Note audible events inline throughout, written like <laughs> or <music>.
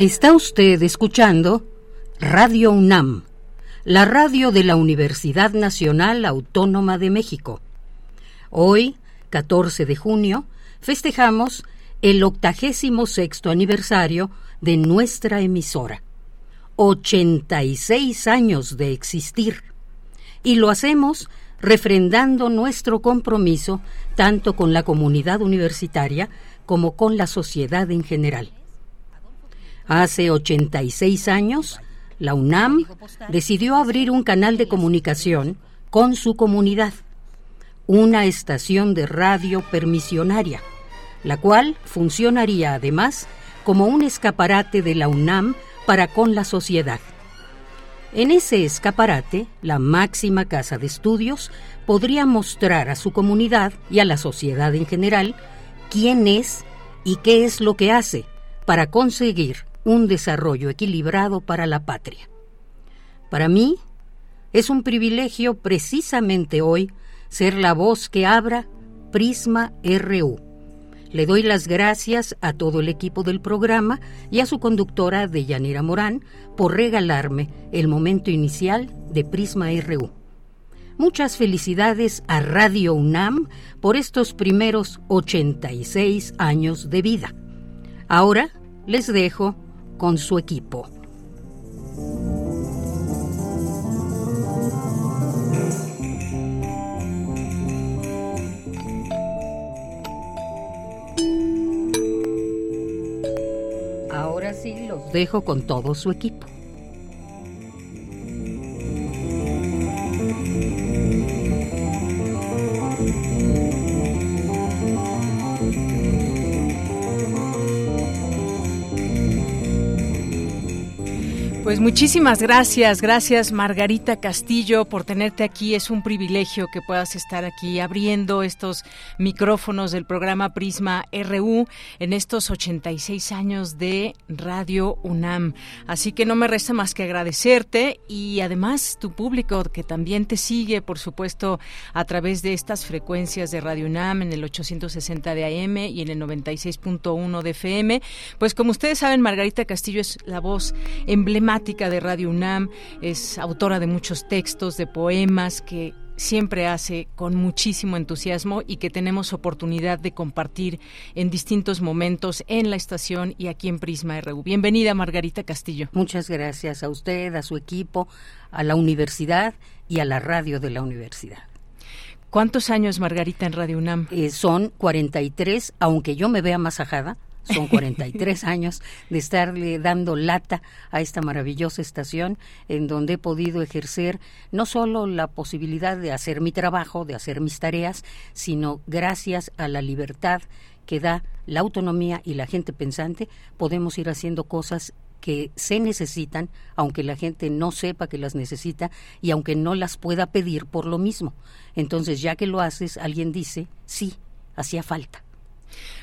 Está usted escuchando Radio UNAM, la radio de la Universidad Nacional Autónoma de México. Hoy, 14 de junio, festejamos el octagésimo sexto aniversario de nuestra emisora. 86 años de existir. Y lo hacemos refrendando nuestro compromiso tanto con la comunidad universitaria como con la sociedad en general. Hace 86 años, la UNAM decidió abrir un canal de comunicación con su comunidad, una estación de radio permisionaria, la cual funcionaría además como un escaparate de la UNAM para con la sociedad. En ese escaparate, la máxima casa de estudios podría mostrar a su comunidad y a la sociedad en general quién es y qué es lo que hace para conseguir un desarrollo equilibrado para la patria. Para mí, es un privilegio precisamente hoy ser la voz que abra Prisma RU. Le doy las gracias a todo el equipo del programa y a su conductora Deyanira Morán por regalarme el momento inicial de Prisma RU. Muchas felicidades a Radio UNAM por estos primeros 86 años de vida. Ahora les dejo con su equipo. Ahora sí los dejo con todo su equipo. Pues muchísimas gracias, gracias Margarita Castillo por tenerte aquí. Es un privilegio que puedas estar aquí abriendo estos micrófonos del programa Prisma RU en estos 86 años de Radio UNAM. Así que no me resta más que agradecerte y además tu público que también te sigue, por supuesto, a través de estas frecuencias de Radio UNAM en el 860 de AM y en el 96.1 de FM. Pues como ustedes saben, Margarita Castillo es la voz emblemática de Radio UNAM, es autora de muchos textos, de poemas que siempre hace con muchísimo entusiasmo y que tenemos oportunidad de compartir en distintos momentos en la estación y aquí en Prisma RU. Bienvenida, Margarita Castillo. Muchas gracias a usted, a su equipo, a la universidad y a la radio de la universidad. ¿Cuántos años, Margarita, en Radio UNAM? Eh, son 43, aunque yo me vea masajada, son 43 años de estarle dando lata a esta maravillosa estación en donde he podido ejercer no solo la posibilidad de hacer mi trabajo, de hacer mis tareas, sino gracias a la libertad que da la autonomía y la gente pensante, podemos ir haciendo cosas que se necesitan, aunque la gente no sepa que las necesita y aunque no las pueda pedir por lo mismo. Entonces, ya que lo haces, alguien dice, sí, hacía falta.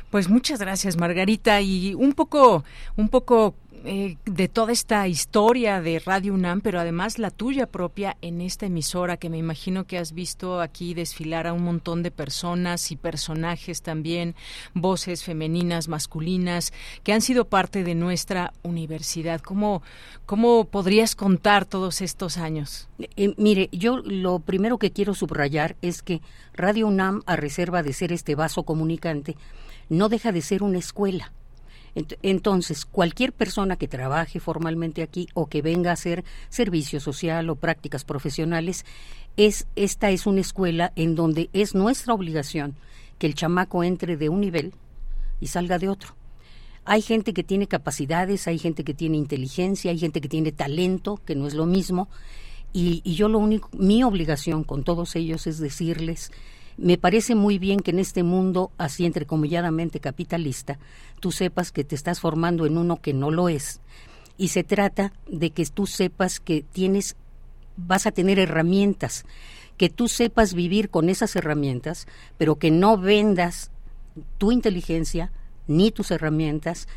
Pues muchas gracias, Margarita. Y un poco, un poco eh, de toda esta historia de Radio UNAM, pero además la tuya propia en esta emisora, que me imagino que has visto aquí desfilar a un montón de personas y personajes también, voces femeninas, masculinas, que han sido parte de nuestra universidad. ¿Cómo, cómo podrías contar todos estos años? Eh, mire, yo lo primero que quiero subrayar es que Radio UNAM, a reserva de ser este vaso comunicante, no deja de ser una escuela entonces, cualquier persona que trabaje formalmente aquí o que venga a hacer servicio social o prácticas profesionales, es, esta es una escuela en donde es nuestra obligación que el chamaco entre de un nivel y salga de otro. Hay gente que tiene capacidades, hay gente que tiene inteligencia, hay gente que tiene talento, que no es lo mismo, y, y yo lo único, mi obligación con todos ellos es decirles me parece muy bien que en este mundo así entrecomilladamente capitalista, tú sepas que te estás formando en uno que no lo es. Y se trata de que tú sepas que tienes, vas a tener herramientas, que tú sepas vivir con esas herramientas, pero que no vendas tu inteligencia ni tus herramientas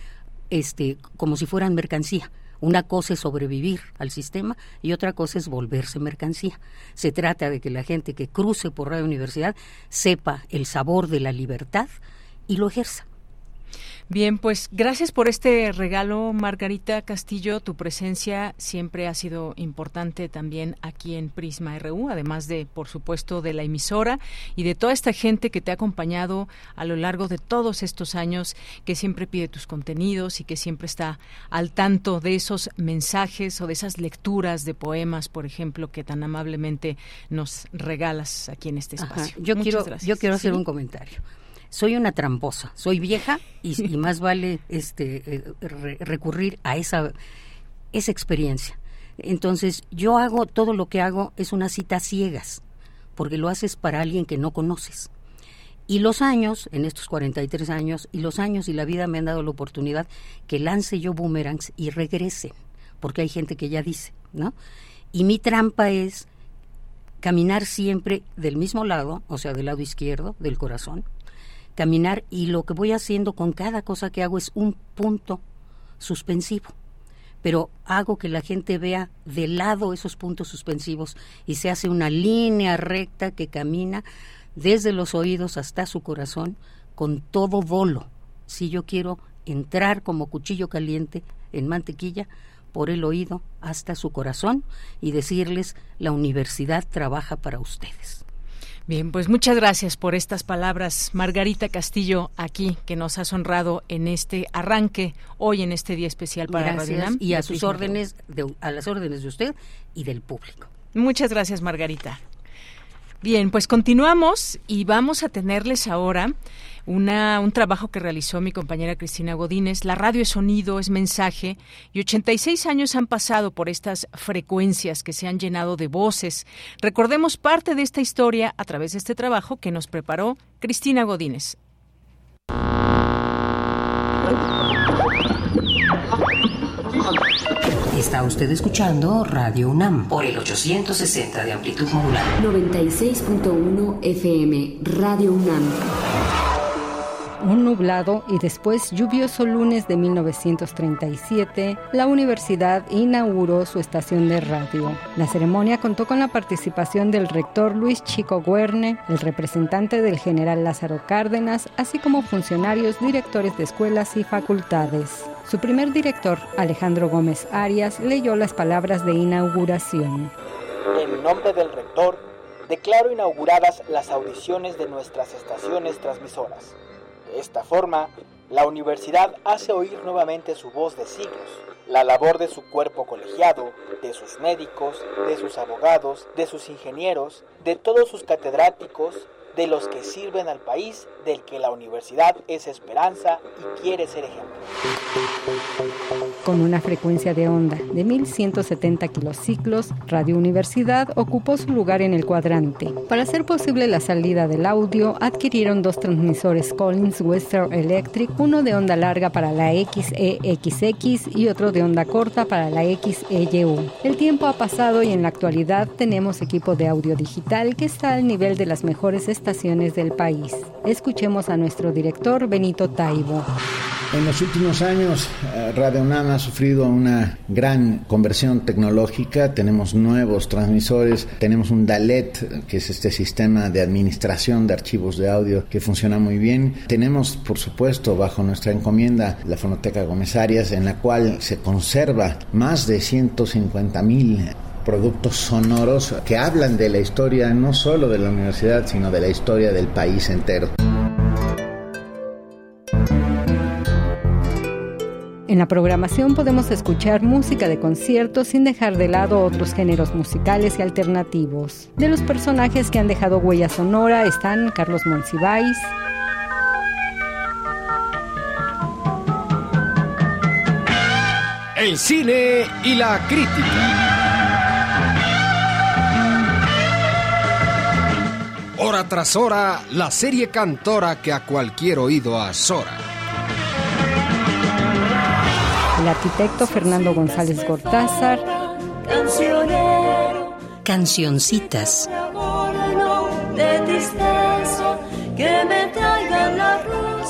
este, como si fueran mercancía. Una cosa es sobrevivir al sistema y otra cosa es volverse mercancía. Se trata de que la gente que cruce por Radio Universidad sepa el sabor de la libertad y lo ejerza. Bien, pues gracias por este regalo, Margarita Castillo. Tu presencia siempre ha sido importante también aquí en Prisma RU, además de, por supuesto, de la emisora y de toda esta gente que te ha acompañado a lo largo de todos estos años, que siempre pide tus contenidos y que siempre está al tanto de esos mensajes o de esas lecturas de poemas, por ejemplo, que tan amablemente nos regalas aquí en este espacio. Yo quiero, yo quiero hacer un comentario soy una tramposa, soy vieja y, más vale este eh, recurrir a esa esa experiencia. Entonces, yo hago todo lo que hago es una cita ciegas, porque lo haces para alguien que no conoces. Y los años, en estos 43 años, y los años y la vida me han dado la oportunidad que lance yo boomerangs y regrese, porque hay gente que ya dice, ¿no? Y mi trampa es caminar siempre del mismo lado, o sea, del lado izquierdo, del corazón, caminar y lo que voy haciendo con cada cosa que hago es un punto suspensivo. Pero hago que la gente vea de lado esos puntos suspensivos y se hace una línea recta que camina desde los oídos hasta su corazón con todo dolo. Si yo quiero entrar como cuchillo caliente en mantequilla por el oído hasta su corazón y decirles la universidad trabaja para ustedes. Bien, pues muchas gracias por estas palabras, Margarita Castillo, aquí que nos has honrado en este arranque hoy en este día especial para Radio UNAM. Y a sus órdenes, a las órdenes de usted y del público. Muchas gracias, Margarita. Bien, pues continuamos y vamos a tenerles ahora una, un trabajo que realizó mi compañera Cristina Godínez. La radio es sonido, es mensaje, y 86 años han pasado por estas frecuencias que se han llenado de voces. Recordemos parte de esta historia a través de este trabajo que nos preparó Cristina Godínez. Está usted escuchando Radio UNAM por el 860 de amplitud modular. 96.1 FM Radio UNAM un nublado y después lluvioso lunes de 1937, la universidad inauguró su estación de radio. La ceremonia contó con la participación del rector Luis Chico Guerne, el representante del general Lázaro Cárdenas, así como funcionarios, directores de escuelas y facultades. Su primer director, Alejandro Gómez Arias, leyó las palabras de inauguración. En nombre del rector, declaro inauguradas las audiciones de nuestras estaciones transmisoras de esta forma, la universidad hace oír nuevamente su voz de siglos, la labor de su cuerpo colegiado, de sus médicos, de sus abogados, de sus ingenieros, de todos sus catedráticos, de los que sirven al país, del que la universidad es esperanza y quiere ser ejemplo. Con una frecuencia de onda de 1170 kilociclos, Radio Universidad ocupó su lugar en el cuadrante. Para hacer posible la salida del audio, adquirieron dos transmisores Collins Western Electric, uno de onda larga para la XEXX y otro de onda corta para la XEYU. El tiempo ha pasado y en la actualidad tenemos equipo de audio digital que está al nivel de las mejores estaciones del país. Escuchemos a nuestro director Benito Taibo. En los últimos años, eh, Radio UNAM ha sufrido una gran conversión tecnológica. Tenemos nuevos transmisores, tenemos un DALET, que es este sistema de administración de archivos de audio que funciona muy bien. Tenemos, por supuesto, bajo nuestra encomienda, la Fonoteca Gómez Arias, en la cual se conserva más de 150 mil productos sonoros que hablan de la historia no solo de la universidad, sino de la historia del país entero. En la programación podemos escuchar música de conciertos sin dejar de lado otros géneros musicales y alternativos. De los personajes que han dejado huella sonora están Carlos Monsiváis, el cine y la crítica. Hora tras hora, la serie cantora que a cualquier oído azora el arquitecto Fernando González Gortázar, Cancioncitas.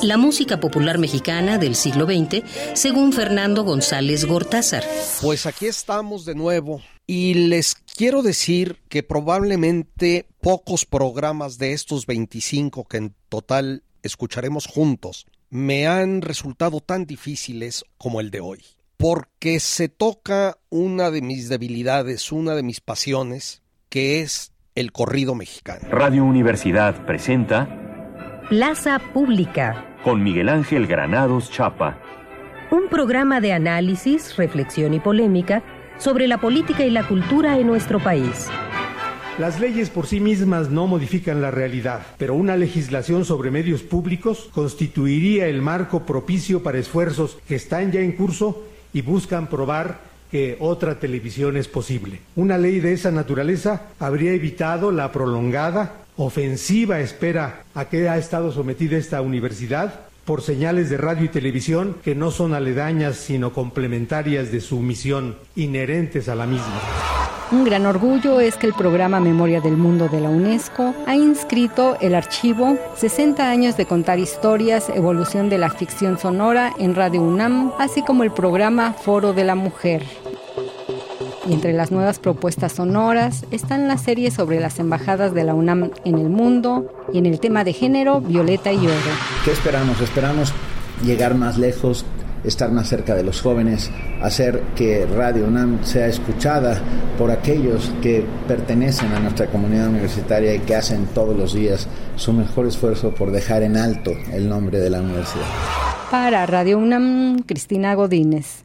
La música popular mexicana del siglo XX, según Fernando González Gortázar. Pues aquí estamos de nuevo y les quiero decir que probablemente pocos programas de estos 25 que en total escucharemos juntos me han resultado tan difíciles como el de hoy, porque se toca una de mis debilidades, una de mis pasiones, que es el corrido mexicano. Radio Universidad presenta Plaza Pública con Miguel Ángel Granados Chapa. Un programa de análisis, reflexión y polémica sobre la política y la cultura en nuestro país. Las leyes por sí mismas no modifican la realidad, pero una legislación sobre medios públicos constituiría el marco propicio para esfuerzos que están ya en curso y buscan probar que otra televisión es posible. Una ley de esa naturaleza habría evitado la prolongada, ofensiva espera a que ha estado sometida esta universidad por señales de radio y televisión que no son aledañas sino complementarias de su misión, inherentes a la misma. Un gran orgullo es que el programa Memoria del Mundo de la UNESCO ha inscrito el archivo 60 años de contar historias, evolución de la ficción sonora en Radio UNAM, así como el programa Foro de la Mujer. Y entre las nuevas propuestas sonoras están las series sobre las embajadas de la UNAM en el mundo y en el tema de género Violeta y Oro. ¿Qué esperamos? Esperamos llegar más lejos, estar más cerca de los jóvenes, hacer que Radio UNAM sea escuchada por aquellos que pertenecen a nuestra comunidad universitaria y que hacen todos los días su mejor esfuerzo por dejar en alto el nombre de la universidad. Para Radio UNAM, Cristina Godínez.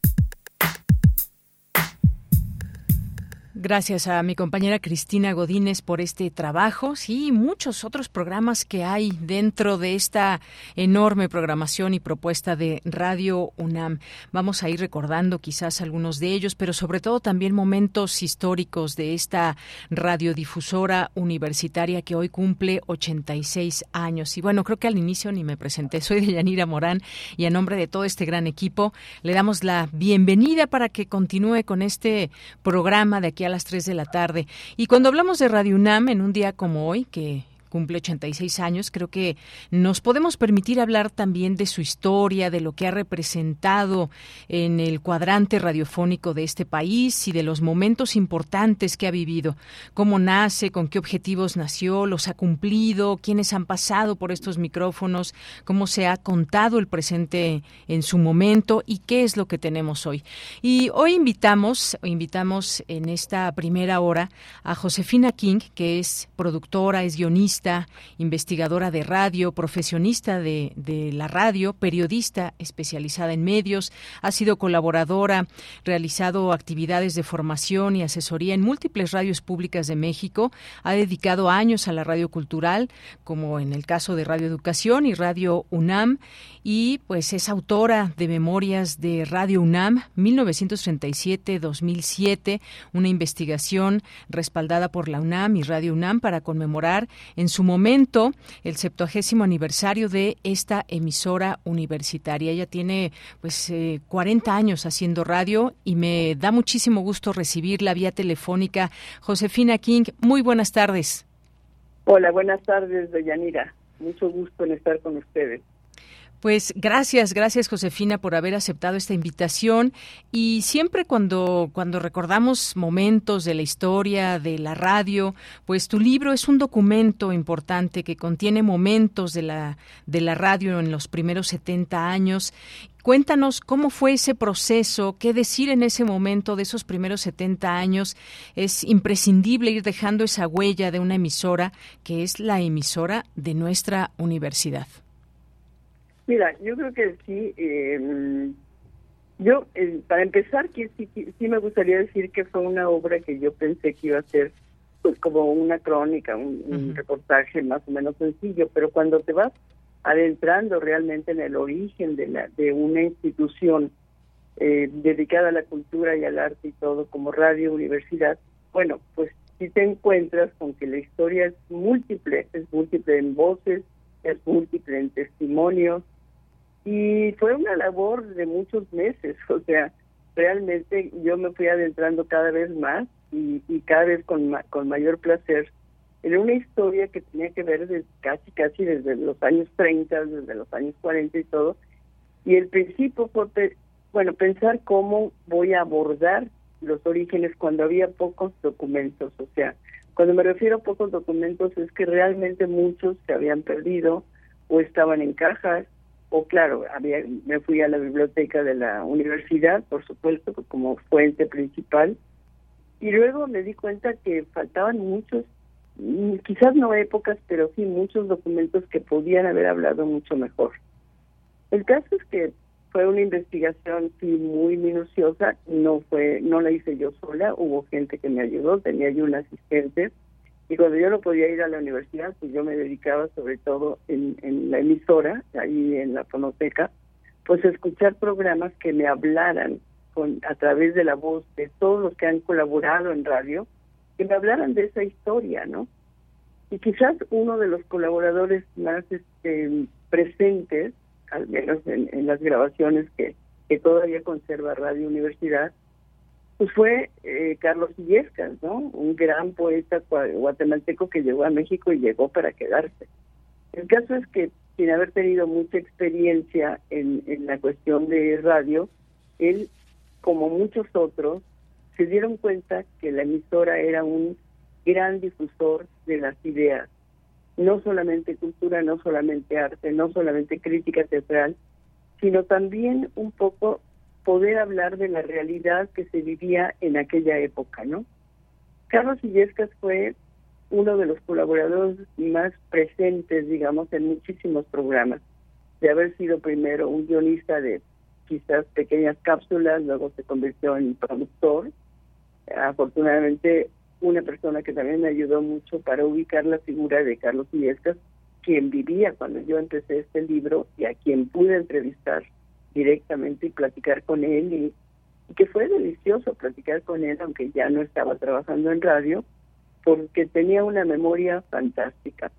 Gracias a mi compañera Cristina Godínez por este trabajo. Sí, muchos otros programas que hay dentro de esta enorme programación y propuesta de Radio UNAM. Vamos a ir recordando quizás algunos de ellos, pero sobre todo también momentos históricos de esta radiodifusora universitaria que hoy cumple 86 años. Y bueno, creo que al inicio ni me presenté. Soy de Yanira Morán y a nombre de todo este gran equipo le damos la bienvenida para que continúe con este programa de aquí a las 3 de la tarde. Y cuando hablamos de Radio UNAM en un día como hoy, que cumple 86 años, creo que nos podemos permitir hablar también de su historia, de lo que ha representado en el cuadrante radiofónico de este país y de los momentos importantes que ha vivido, cómo nace, con qué objetivos nació, los ha cumplido, quiénes han pasado por estos micrófonos, cómo se ha contado el presente en su momento y qué es lo que tenemos hoy. Y hoy invitamos, invitamos en esta primera hora a Josefina King, que es productora, es guionista, investigadora de radio, profesionista de, de, la radio, periodista especializada en medios, ha sido colaboradora, realizado actividades de formación y asesoría en múltiples radios públicas de México, ha dedicado años a la radio cultural, como en el caso de Radio Educación y Radio UNAM, y pues es autora de Memorias de Radio UNAM 1937-2007, una investigación respaldada por la UNAM y Radio UNAM para conmemorar en su momento el septuagésimo aniversario de esta emisora universitaria. Ella tiene pues 40 eh, años haciendo radio y me da muchísimo gusto recibirla vía telefónica. Josefina King, muy buenas tardes. Hola, buenas tardes, Deyanira. Mucho gusto en estar con ustedes. Pues gracias, gracias Josefina por haber aceptado esta invitación y siempre cuando cuando recordamos momentos de la historia de la radio, pues tu libro es un documento importante que contiene momentos de la de la radio en los primeros 70 años. Cuéntanos cómo fue ese proceso, qué decir en ese momento de esos primeros 70 años. Es imprescindible ir dejando esa huella de una emisora que es la emisora de nuestra universidad. Mira, yo creo que sí. Eh, yo, eh, para empezar, que sí, sí me gustaría decir que fue una obra que yo pensé que iba a ser pues como una crónica, un, reportaje más o menos sencillo, pero cuando te vas adentrando realmente en el origen de, la, de una institución eh, dedicada a la cultura y al arte y todo, como radio, universidad, bueno, pues sí te encuentras con que la historia es múltiple, es múltiple en voces, es múltiple en testimonios, y fue una labor de muchos meses, <laughs> o sea, realmente yo me fui adentrando cada vez más y, y cada vez con, con mayor placer en una historia que tenía que ver desde, casi, casi desde los años 30, desde los años 40 y todo. Y el principio fue, bueno, pensar cómo voy a abordar los orígenes cuando había pocos documentos. O sea, cuando me refiero a pocos documentos es que realmente muchos se habían perdido o estaban en cajas o claro, había, me fui a la biblioteca de la universidad, por supuesto, como fuente principal, y luego me di cuenta que faltaban muchos, mm, quizás no épocas, pero sí muchos documentos que podían haber hablado mucho mejor. El caso es que fue una investigación sí muy minuciosa, no fue, no la hice yo sola, hubo gente que me ayudó, tenía yo un asistente, y cuando yo no podía ir a la universidad, pues yo me dedicaba sobre todo en, la emisora, ahí en la fonoteca, pues a escuchar programas que me hablaran con a través de la voz de todos los que han colaborado en radio, que me hablaran de esa historia, ¿no? Y quizás uno de los colaboradores más este, presentes, al menos en, las grabaciones que, que todavía conserva Radio Universidad, pues fue eh, Carlos Illescas, ¿no? Un gran poeta guatemalteco que llegó a México y llegó para quedarse. El caso es que sin haber tenido mucha experiencia en, en la cuestión de radio, él, como muchos otros, se dieron cuenta que la emisora era un gran difusor de las ideas, no solamente cultura, no solamente arte, no solamente crítica teatral, sino también un poco poder hablar de la realidad que se vivía en aquella época, ¿no? Carlos Illescas fue uno de los colaboradores más presentes, digamos, en muchísimos programas, de haber sido primero un guionista de quizás pequeñas cápsulas, luego se convirtió en productor. Afortunadamente, una persona que también me ayudó mucho para ubicar la figura de Carlos Illescas, quien vivía cuando yo empecé este libro y a quien pude entrevistar directamente y platicar con él y, que fue delicioso platicar con él aunque ya no estaba trabajando en radio porque tenía una memoria fantástica.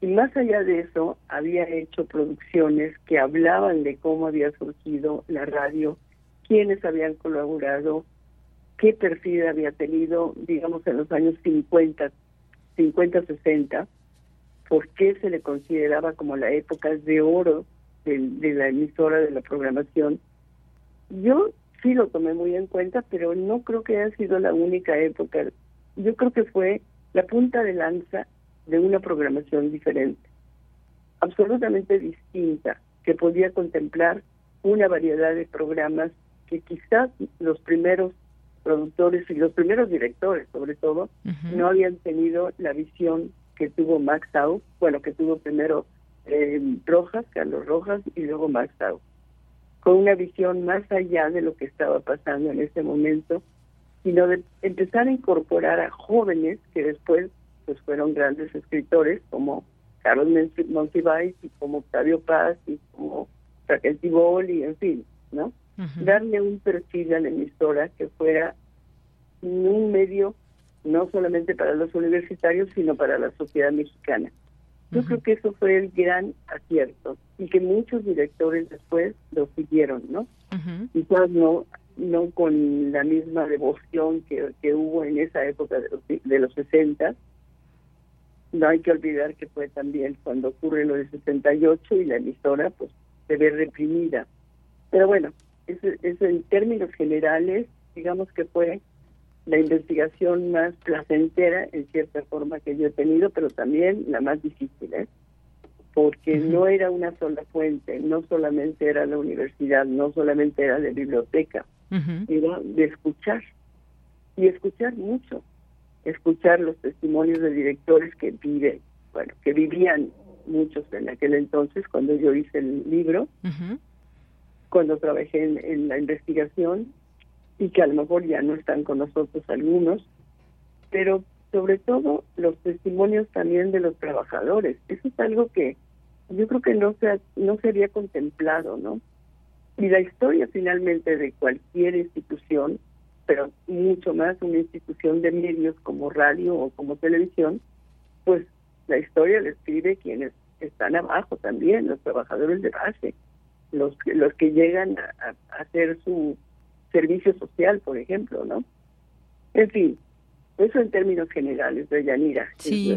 Y más allá de eso, había hecho producciones que hablaban de cómo había surgido la radio, quiénes habían colaborado, qué perfil había tenido, digamos, en los años 50, 50, 60, por qué se le consideraba como la época de oro de, la emisora de la programación. Yo sí lo tomé muy en cuenta, pero no creo que haya sido la única época. Yo creo que fue la punta de lanza de una programación diferente, absolutamente distinta, que podía contemplar una variedad de programas que quizás los primeros productores y los primeros directores, sobre todo, no habían tenido la visión que tuvo Max Tau, bueno, que tuvo primero eh, Rojas, Carlos Rojas y luego Max Tau, con una visión más allá de lo que estaba pasando en ese momento, sino de empezar a incorporar a jóvenes que después pues fueron grandes escritores como Carlos Monsiváis y como Octavio Paz y como Raquel Tibol y en fin, ¿no? Darle un perfil a la emisora que fuera un medio no solamente para los universitarios, sino para la sociedad mexicana. Yo creo que eso fue el gran acierto y que muchos directores después lo siguieron, ¿no? Quizás no no con la misma devoción que, que hubo en esa época de los, de los 60. No hay que olvidar que fue también cuando ocurre lo del 68 y la emisora pues se ve reprimida. Pero bueno, eso, eso en términos generales, digamos que fue la investigación más placentera en cierta forma que yo he tenido, pero también la más difícil, ¿eh? porque no era una sola fuente, no solamente era la universidad, no solamente era la biblioteca, era de escuchar y escuchar mucho, escuchar los testimonios de directores que viven, bueno, que vivían muchos en aquel entonces cuando yo hice el libro, cuando trabajé en, la investigación y que a lo mejor ya no están con nosotros algunos, pero sobre todo los testimonios también de los trabajadores. Eso es algo que yo creo que no se, no se había contemplado, ¿no? Y la historia finalmente de cualquier institución, pero mucho más una institución de medios como radio o como televisión, pues la historia la escribe quienes están abajo también, los trabajadores de base, los, los que llegan a, hacer su servicio social, por ejemplo, ¿no? En fin, eso en términos generales, de Yanira, sí.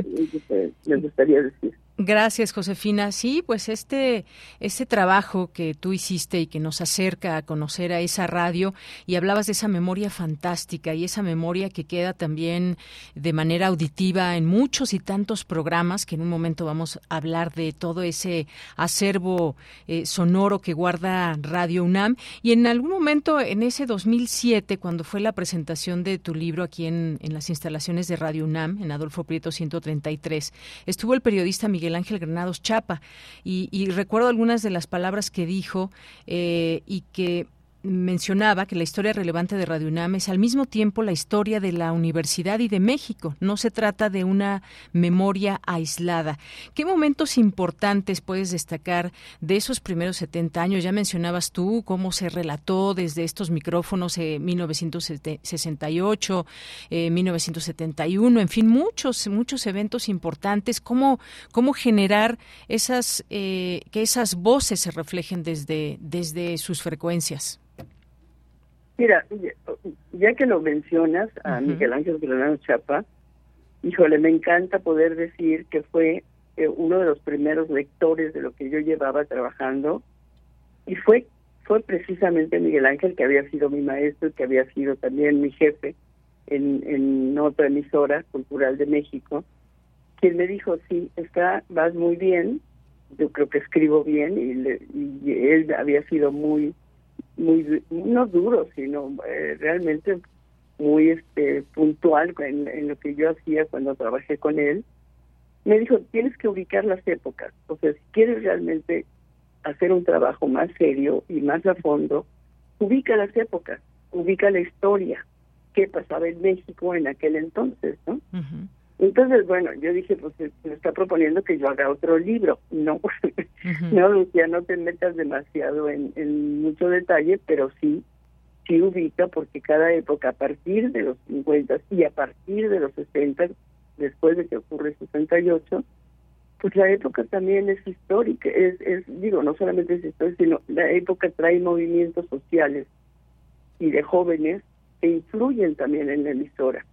me gustaría decir. Gracias, Josefina. Sí, pues este, este trabajo que tú hiciste y que nos acerca a conocer a esa radio y hablabas de esa memoria fantástica y esa memoria que queda también de manera auditiva en muchos y tantos programas que en un momento vamos a hablar de todo ese acervo eh, sonoro que guarda Radio UNAM y en algún momento en ese 2007 cuando fue la presentación de tu libro aquí en, en las instalaciones de Radio UNAM en Adolfo Prieto 133 estuvo el periodista Miguel Ángel Granados Chapa. Y, recuerdo algunas de las palabras que dijo eh, y que mencionaba que la historia relevante de Radio UNAM es al mismo tiempo la historia de la universidad y de México. No se trata de una memoria aislada. ¿Qué momentos importantes puedes destacar de esos primeros 70 años? Ya mencionabas tú cómo se relató desde estos micrófonos en 1968, 1971, en fin, muchos, muchos eventos importantes. ¿Cómo, cómo generar esas, eh, que esas voces se reflejen desde, desde sus frecuencias? Mira, ya que lo mencionas a Miguel Ángel Granado Chapa, híjole, me encanta poder decir que fue eh, uno de los primeros lectores de lo que yo llevaba trabajando y fue fue precisamente Miguel Ángel que había sido mi maestro y que había sido también mi jefe en, en otra emisora cultural de México, quien me dijo, sí, está, vas muy bien, yo creo que escribo bien y, y él había sido muy muy no duro sino eh, realmente muy este puntual en, lo que yo hacía cuando trabajé con él. Me dijo tienes que ubicar las épocas o sea si quieres realmente hacer un trabajo más serio y más a fondo ubica las épocas ubica la historia qué pasaba en México en aquel entonces no entonces, bueno, yo dije, pues me está proponiendo que yo haga otro libro. No, <laughs> no, Lucía, no te metas demasiado en, en mucho detalle, pero sí, sí ubica, porque cada época, a partir de los 50 y a partir de los 60, después de que ocurre el 68, pues la época también es histórica, es, es digo, no solamente es histórica, sino la época trae movimientos sociales y de jóvenes que influyen también en la emisora.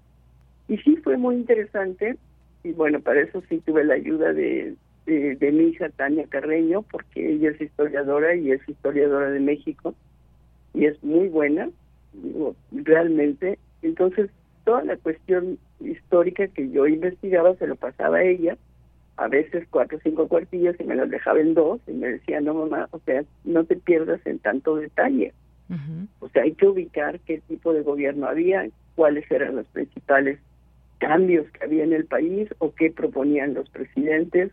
Y sí fue muy interesante, y bueno, para eso sí tuve la ayuda de, de, mi hija Tania Carreño, porque ella es historiadora y es historiadora de México, y es muy buena, digo, realmente. Entonces, toda la cuestión histórica que yo investigaba se lo pasaba a ella, a veces cuatro o cinco cuartillas y me las dejaba en dos, y me decía, no mamá, o sea, no te pierdas en tanto detalle. O sea, hay que ubicar qué tipo de gobierno había, cuáles eran los principales cambios que había en el país o qué proponían los presidentes,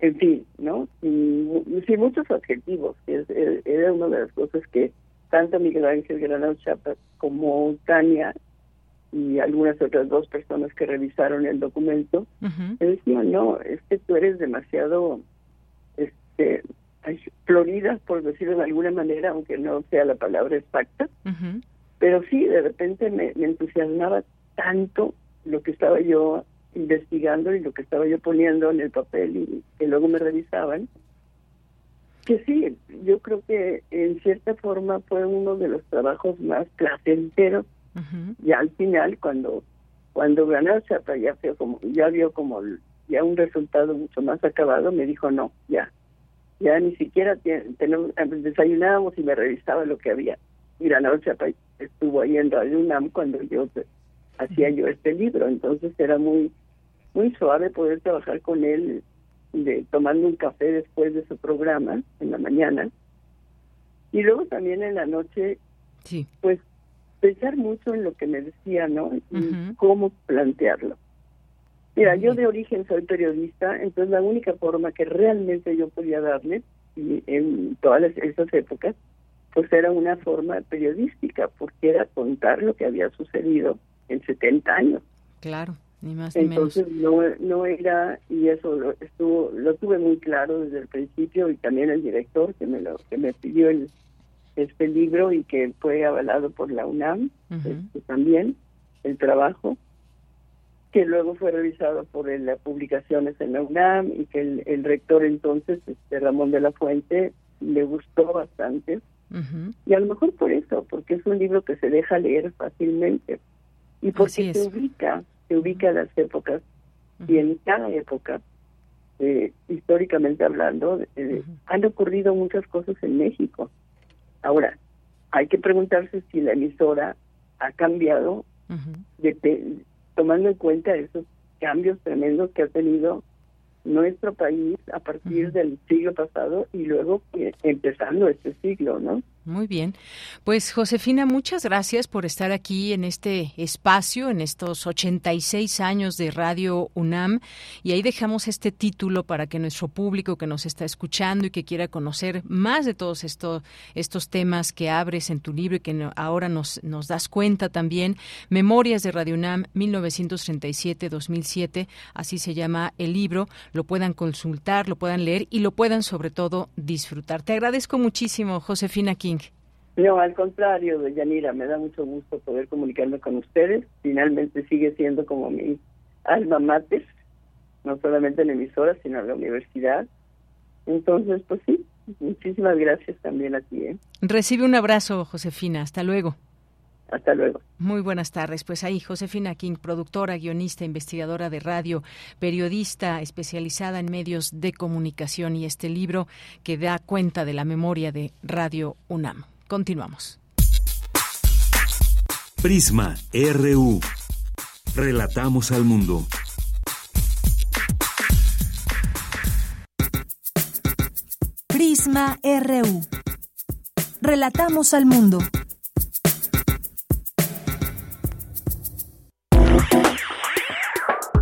en fin, ¿no? Y, sí, muchos adjetivos, era una de las cosas que tanto Miguel Ángel Granado Chapa como Tania y algunas otras dos personas que revisaron el documento me decían, no, es que tú eres demasiado este, florida, por decirlo de alguna manera, aunque no sea la palabra exacta, pero sí, de repente me, entusiasmaba tanto lo que estaba yo investigando y lo que estaba yo poniendo en el papel y que luego me revisaban, que sí, yo creo que en cierta forma fue uno de los trabajos más placenteros y al final cuando cuando Chapa ya fue como ya vio como ya un resultado mucho más acabado me dijo no ya ya ni siquiera tenemos, desayunábamos y me revisaba lo que había. Y la noche estuvo ahí en Radio UNAM cuando yo hacía yo este libro, entonces era muy muy suave poder trabajar con él de, tomando un café después de su programa en la mañana. Y luego también en la noche sí. pues pensar mucho en lo que me decía no y cómo plantearlo. Mira, yo de origen soy periodista, entonces la única forma que realmente yo podía darle y en todas esas épocas, pues era una forma periodística, porque era contar lo que había sucedido en 70 años. Claro, ni más ni menos. Entonces no, no era, y eso lo, estuvo, lo tuve muy claro desde el principio, y también el director que me lo que me pidió el, este libro y que fue avalado por la UNAM, este, también el trabajo que luego fue revisado por las publicaciones en la UNAM y que el, rector entonces, este Ramón de la Fuente, le gustó bastante. Y a lo mejor por eso, porque es un libro que se deja leer fácilmente y porque se ubica, se ubica a las épocas y en cada época, eh, históricamente hablando, eh, han ocurrido muchas cosas en México. Ahora, hay que preguntarse si la emisora ha cambiado de, tomando en cuenta esos cambios tremendos que ha tenido nuestro país a partir del siglo pasado y luego eh, empezando este siglo, ¿no? Muy bien. Pues Josefina, muchas gracias por estar aquí en este espacio, en estos 86 años de Radio UNAM. Y ahí dejamos este título para que nuestro público que nos está escuchando y que quiera conocer más de todos estos, estos temas que abres en tu libro y que ahora nos, nos das cuenta también, Memorias de Radio UNAM 1937-2007, así se llama el libro, lo puedan consultar, lo puedan leer y lo puedan sobre todo disfrutar. Te agradezco muchísimo, Josefina aquí no, al contrario, Yanira, me da mucho gusto poder comunicarme con ustedes. Finalmente sigue siendo como mi alma mater, no solamente en la emisora, sino en la universidad. Entonces, pues sí, muchísimas gracias también a ti. ¿eh? Recibe un abrazo, Josefina. Hasta luego. Hasta luego. Muy buenas tardes. Pues ahí Josefina King, productora, guionista, investigadora de radio, periodista especializada en medios de comunicación y este libro que da cuenta de la memoria de Radio UNAM. Continuamos. Prisma RU. Relatamos al mundo. Prisma RU. Relatamos al mundo.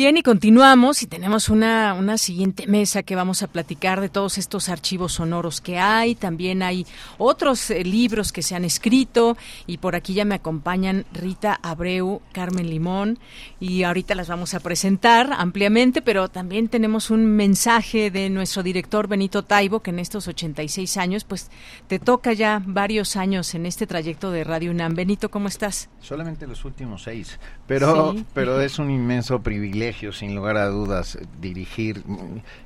Bien, y continuamos y tenemos una, una siguiente mesa que vamos a platicar de todos estos archivos sonoros que hay. También hay otros eh, libros que se han escrito y por aquí ya me acompañan Rita Abreu, Carmen Limón y ahorita las vamos a presentar ampliamente, pero también tenemos un mensaje de nuestro director Benito Taibo que en estos 86 años, pues te toca ya varios años en este trayecto de Radio UNAM. Benito, ¿cómo estás? Solamente los últimos seis, pero, pero es un inmenso privilegio privilegio, sin lugar a dudas, dirigir,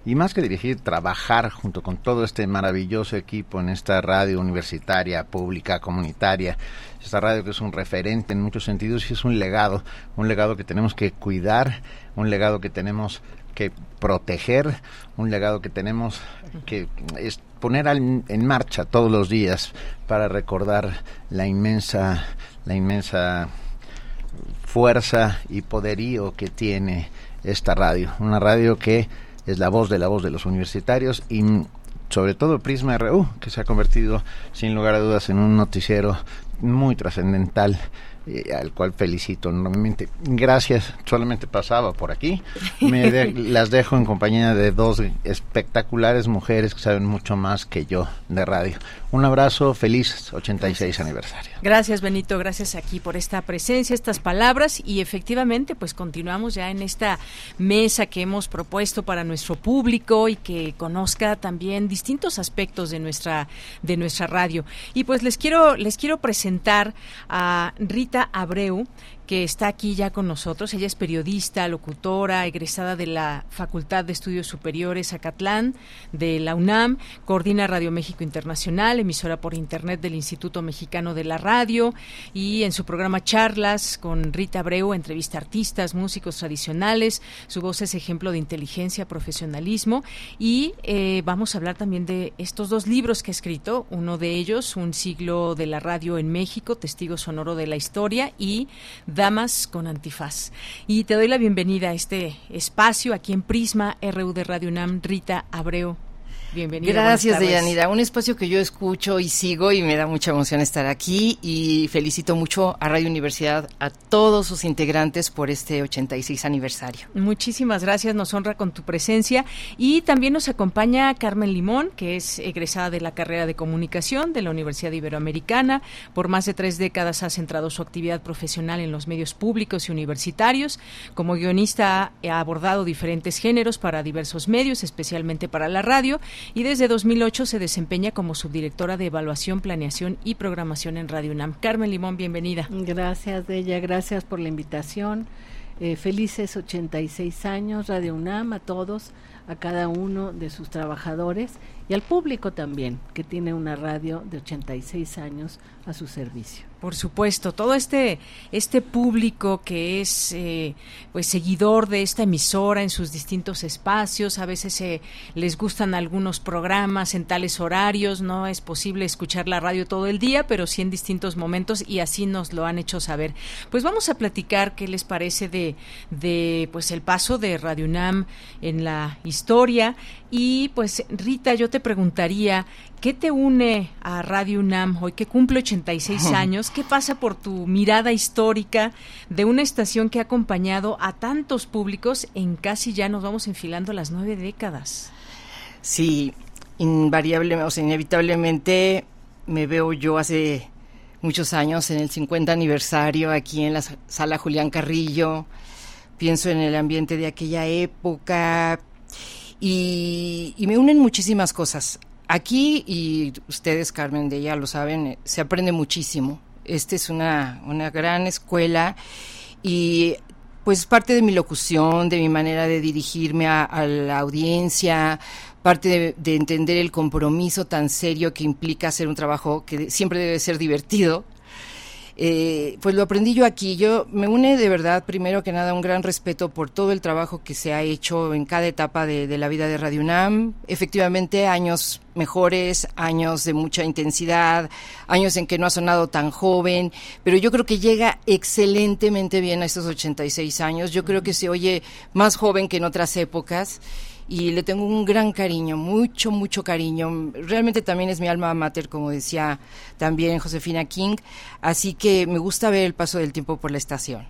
y más que dirigir, trabajar junto con todo este maravilloso equipo en esta radio universitaria, pública, comunitaria, esta radio que es un referente en muchos sentidos y es un legado, un legado que tenemos que cuidar, un legado que tenemos que proteger, un legado que tenemos que es poner en marcha todos los días para recordar la inmensa, la inmensa fuerza y poderío que tiene esta radio, una radio que es la voz de la voz de los universitarios y sobre todo Prisma RU, que se ha convertido sin lugar a dudas en un noticiero muy trascendental eh, al cual felicito enormemente. Gracias, solamente pasaba por aquí. Me <laughs> las dejo en compañía de dos espectaculares mujeres que saben mucho más que yo de radio. Un abrazo, feliz 86 aniversario. Gracias Benito, gracias aquí por esta presencia, estas palabras y efectivamente pues continuamos ya en esta mesa que hemos propuesto para nuestro público y que conozca también distintos aspectos de nuestra de nuestra radio. Y pues les quiero les quiero presentar a Rita Abreu, que está aquí ya con nosotros. Ella es periodista, locutora, egresada de la Facultad de Estudios Superiores Acatlán de la UNAM, coordina Radio México Internacional, emisora por Internet del Instituto Mexicano de la Radio y en su programa Charlas con Rita Abreu entrevista artistas, músicos tradicionales. Su voz es ejemplo de inteligencia, profesionalismo y eh, vamos a hablar también de estos dos libros que ha escrito. Uno de ellos, Un siglo de la radio en México, testigo sonoro de la historia y Damas con Antifaz. Y te doy la bienvenida a este espacio aquí en Prisma RU de Radio UNAM, Rita Abreu. Bienvenida. Gracias, Deyanira. Un espacio que yo escucho y sigo y me da mucha emoción estar aquí y felicito mucho a Radio Universidad, a todos sus integrantes por este 86 aniversario. Muchísimas gracias, nos honra con tu presencia y también nos acompaña Carmen Limón, que es egresada de la carrera de comunicación de la Universidad Iberoamericana. Por más de tres décadas ha centrado su actividad profesional en los medios públicos y universitarios. Como guionista ha abordado diferentes géneros para diversos medios, especialmente para la radio y desde 2008 se desempeña como subdirectora de evaluación, planeación y programación en Radio UNAM. Carmen Limón, bienvenida. Gracias, ella, gracias por la invitación. Eh, felices 86 años, Radio UNAM, a todos, a cada uno de sus trabajadores y al público también, que tiene una radio de 86 años a su servicio. Por supuesto, todo este este público que es eh, pues seguidor de esta emisora en sus distintos espacios, a veces les gustan algunos programas en tales horarios, no es posible escuchar la radio todo el día, pero sí en distintos momentos y así nos lo han hecho saber. Pues vamos a platicar qué les parece de de pues el paso de Radio UNAM en la historia y pues Rita, yo te preguntaría, ¿qué te une a Radio UNAM hoy que cumple 86 <laughs> años? ¿Qué pasa por tu mirada histórica de una estación que ha acompañado a tantos públicos en casi ya nos vamos enfilando las nueve décadas? Sí, invariablemente, o sea, inevitablemente me veo yo hace muchos años en el 50 aniversario aquí en la sala Julián Carrillo. Pienso en el ambiente de aquella época, y, me unen muchísimas cosas. Aquí, y ustedes, Carmen, de ella lo saben, eh, se aprende muchísimo. Esta es una, una gran escuela y pues parte de mi locución, de mi manera de dirigirme a, la audiencia, parte de, de, entender el compromiso tan serio que implica hacer un trabajo que siempre debe ser divertido, eh, pues lo aprendí yo aquí. Yo me une de verdad, primero que nada, un gran respeto por todo el trabajo que se ha hecho en cada etapa de, la vida de Radio UNAM. Efectivamente, años mejores, años de mucha intensidad, años en que no ha sonado tan joven, pero yo creo que llega excelentemente bien a estos 86 años. Yo creo que se oye más joven que en otras épocas y le tengo un gran cariño, mucho, mucho cariño. Realmente también es mi alma mater, como decía también Josefina King, así que me gusta ver el paso del tiempo por la estación.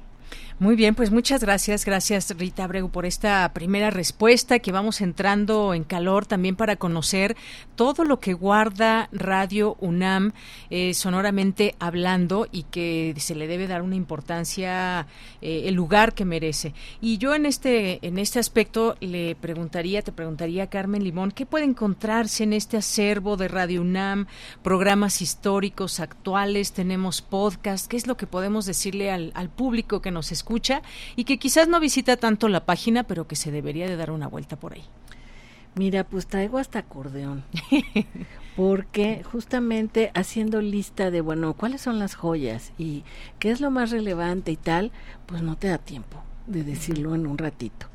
Muy bien, pues muchas gracias, gracias Rita Abreu por esta primera respuesta que vamos entrando en calor también para conocer todo lo que guarda Radio UNAM eh, sonoramente hablando y que se le debe dar una importancia, eh, el lugar que merece. Y yo en este, en este aspecto le preguntaría, te preguntaría Carmen Limón, ¿qué puede encontrarse en este acervo de Radio UNAM, programas históricos actuales, tenemos podcast, qué es lo que podemos decirle al, al público que nos escucha y que quizás no visita tanto la página, pero que se debería de dar una vuelta por ahí. Mira, pues traigo hasta acordeón. <laughs> porque justamente haciendo lista de, bueno, cuáles son las joyas y qué es lo más relevante y tal, pues no te da tiempo de decirlo en un ratito.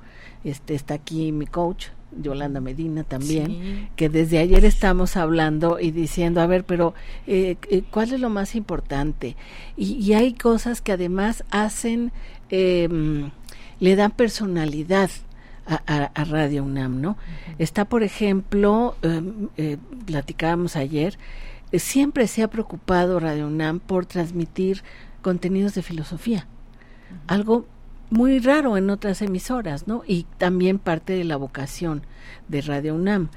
Este está aquí mi coach, Yolanda Medina también, que desde ayer estamos hablando y diciendo, a ver, pero eh, eh, ¿cuál es lo más importante? Y, hay cosas que además hacen, em, le dan personalidad a, Radio UNAM, ¿no? Está, por ejemplo, em, eh, platicábamos ayer, siempre se ha preocupado Radio UNAM por transmitir contenidos de filosofía, algo muy raro en otras emisoras, ¿no? Y también parte de la vocación de Radio UNAM.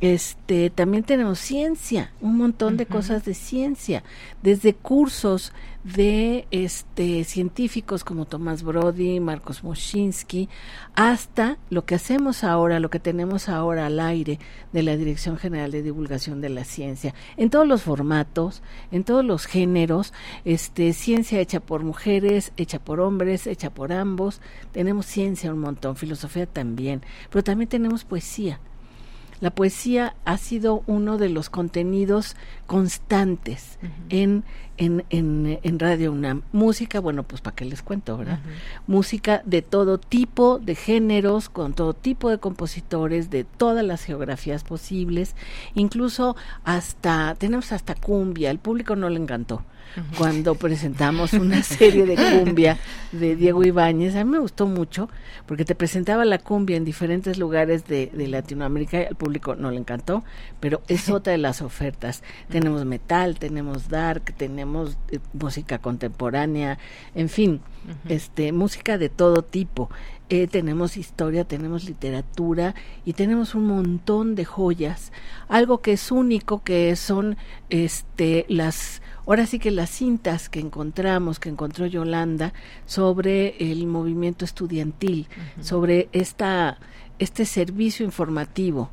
Este, también tenemos ciencia, un montón de cosas de ciencia, desde cursos de este científicos como Tomás Brody, Marcos Moschinsky, hasta lo que hacemos ahora, lo que tenemos ahora al aire de la Dirección General de Divulgación de la Ciencia, en todos los formatos, en todos los géneros, este ciencia hecha por mujeres, hecha por hombres, hecha por ambos, tenemos ciencia un montón, filosofía también, pero también tenemos poesía la poesía ha sido uno de los contenidos constantes en, en, en, Radio UNAM. Música, bueno, pues para qué les cuento, ¿verdad? Música de todo tipo, de géneros, con todo tipo de compositores, de todas las geografías posibles, incluso hasta, tenemos hasta cumbia, el público no le encantó cuando presentamos una serie de cumbia de Diego Ibáñez. A mí me gustó mucho porque te presentaba la cumbia en diferentes lugares de, Latinoamérica y al público no le encantó, pero es otra de las ofertas. Tenemos metal, tenemos dark, tenemos eh, música contemporánea, en fin, este música de todo tipo. Eh, tenemos historia, tenemos literatura y tenemos un montón de joyas. Algo que es único, que son este las Ahora sí que las cintas que encontramos, que encontró Yolanda, sobre el movimiento estudiantil, sobre esta, este servicio informativo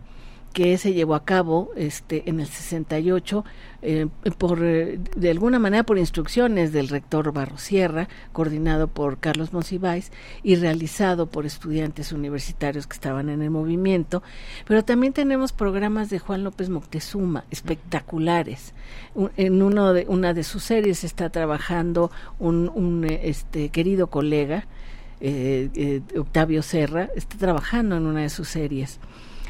que se llevó a cabo este en el 68 eh, por eh, de alguna manera por instrucciones del rector Barrosierra, coordinado por Carlos Monsiváis y realizado por estudiantes universitarios que estaban en el movimiento, pero también tenemos programas de Juan López Moctezuma espectaculares. en uno de una de sus series está trabajando un, un este querido colega eh, Octavio Serra, está trabajando en una de sus series.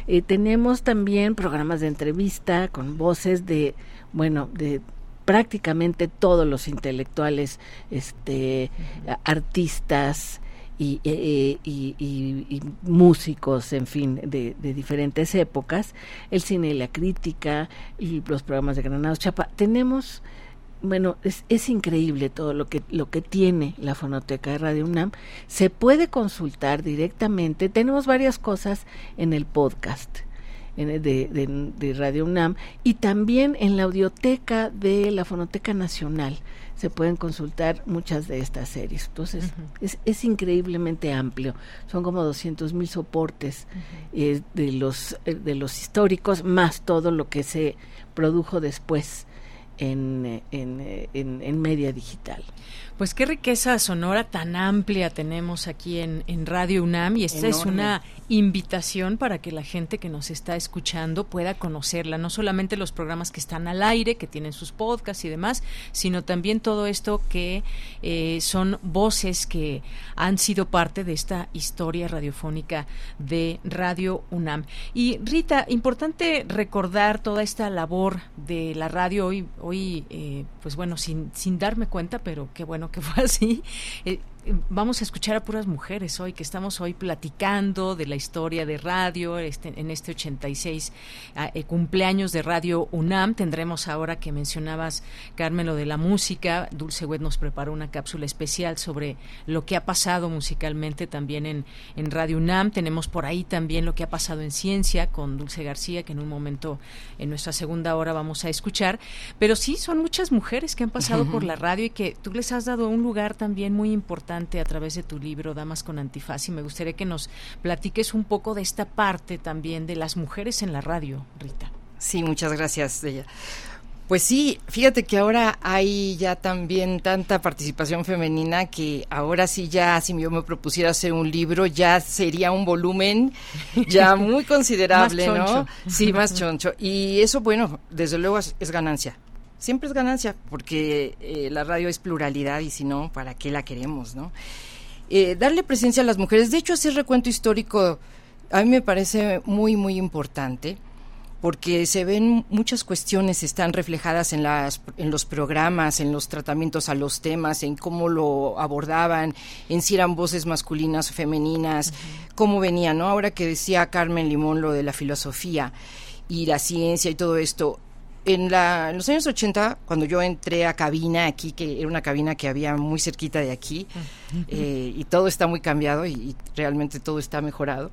Eh, tenemos también programas de entrevista con voces de, bueno, de prácticamente todos los intelectuales, este, artistas, y, eh, y, músicos, en fin, de, de, diferentes épocas, el cine y la crítica, y los programas de Granados Chapa. Tenemos bueno, es, es, increíble todo lo que, lo que tiene la fonoteca de Radio UNAM. Se puede consultar directamente. Tenemos varias cosas en el podcast de, de, de, Radio UNAM y también en la audioteca de la Fonoteca Nacional se pueden consultar muchas de estas series. Entonces, es, es, increíblemente amplio. Son como 200 mil soportes eh, de, los, eh, de los históricos, más todo lo que se produjo después en, en, en, en media digital. Pues qué riqueza sonora tan amplia tenemos aquí en, en Radio UNAM y esta es una invitación para que la gente que nos está escuchando pueda conocerla, no solamente los programas que están al aire, que tienen sus podcasts y demás, sino también todo esto que eh, son voces que han sido parte de esta historia radiofónica de Radio UNAM. Y Rita, importante recordar toda esta labor de la radio hoy, hoy eh, pues bueno, sin, sin darme cuenta, pero qué bueno que fue así. <laughs> Eh, vamos a escuchar a puras mujeres hoy, que estamos hoy platicando de la historia de radio este, en este 86 ah, eh, cumpleaños de Radio UNAM. Tendremos ahora que mencionabas, Carmen, lo de la música. Dulce Wet nos preparó una cápsula especial sobre lo que ha pasado musicalmente también en, en Radio UNAM. Tenemos por ahí también lo que ha pasado en ciencia con Dulce García, que en un momento, en nuestra segunda hora, vamos a escuchar. Pero sí, son muchas mujeres que han pasado por la radio y que tú les has dado un lugar también muy importante a través de tu libro Damas con Antifaz y me gustaría que nos platiques un poco de esta parte también de las mujeres en la radio, Rita. Sí, muchas gracias, ella. Pues sí, fíjate que ahora hay ya también tanta participación femenina que ahora sí ya, si yo me propusiera hacer un libro, ya sería un volumen ya muy <laughs> considerable, ¿no? Sí, más choncho. Y eso, bueno, desde luego es, ganancia. Siempre es ganancia, porque eh, la radio es pluralidad y si no, ¿para qué la queremos, no? Eh, darle presencia a las mujeres. De hecho, hacer recuento histórico a mí me parece muy, muy importante porque se ven muchas cuestiones están reflejadas en las en los programas, en los tratamientos a los temas, en cómo lo abordaban, en si eran voces masculinas o femeninas, cómo venían, ¿no? Ahora que decía Carmen Limón lo de la filosofía y la ciencia y todo esto, en, la, en los años 80, cuando yo entré a cabina aquí, que era una cabina que había muy cerquita de aquí, eh, y todo está muy cambiado y, y realmente todo está mejorado,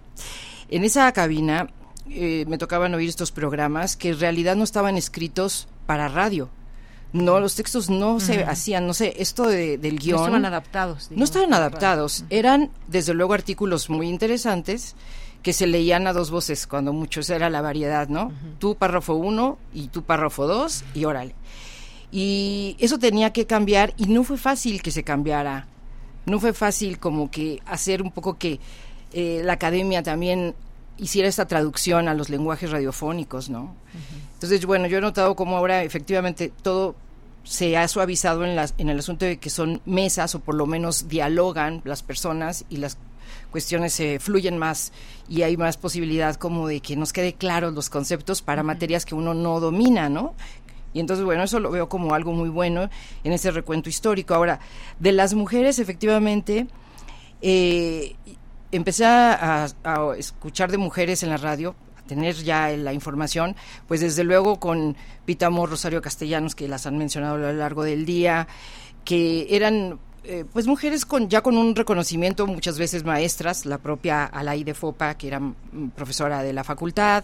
en esa cabina eh, me tocaban oír estos programas que en realidad no estaban escritos para radio. No, los textos no se hacían, no sé, esto del guion. No estaban adaptados. no estaban adaptados. Eran, desde luego, artículos muy interesantes que se leían a dos voces, cuando muchos era la variedad, ¿no? Tu párrafo uno y tu párrafo dos y órale. Y eso tenía que cambiar y no fue fácil que se cambiara. No fue fácil como que hacer un poco que eh, la academia también hiciera esta traducción a los lenguajes radiofónicos, ¿no? Entonces, bueno, yo he notado cómo ahora efectivamente todo se ha suavizado en, las, en el asunto de que son mesas o por lo menos dialogan las personas y las cuestiones se fluyen más y hay más posibilidad como de que nos quede claros los conceptos para materias que uno no domina, ¿no? Y entonces, bueno, eso lo veo como algo muy bueno en ese recuento histórico. Ahora, de las mujeres, efectivamente, eh, empecé a, escuchar de mujeres en la radio, tener ya la información, pues desde luego con Pitamo Rosario Castellanos, que las han mencionado a lo largo del día, que eran eh, pues mujeres con ya con un reconocimiento, muchas veces maestras, la propia Alaide Fopa, que era mm, profesora de la facultad,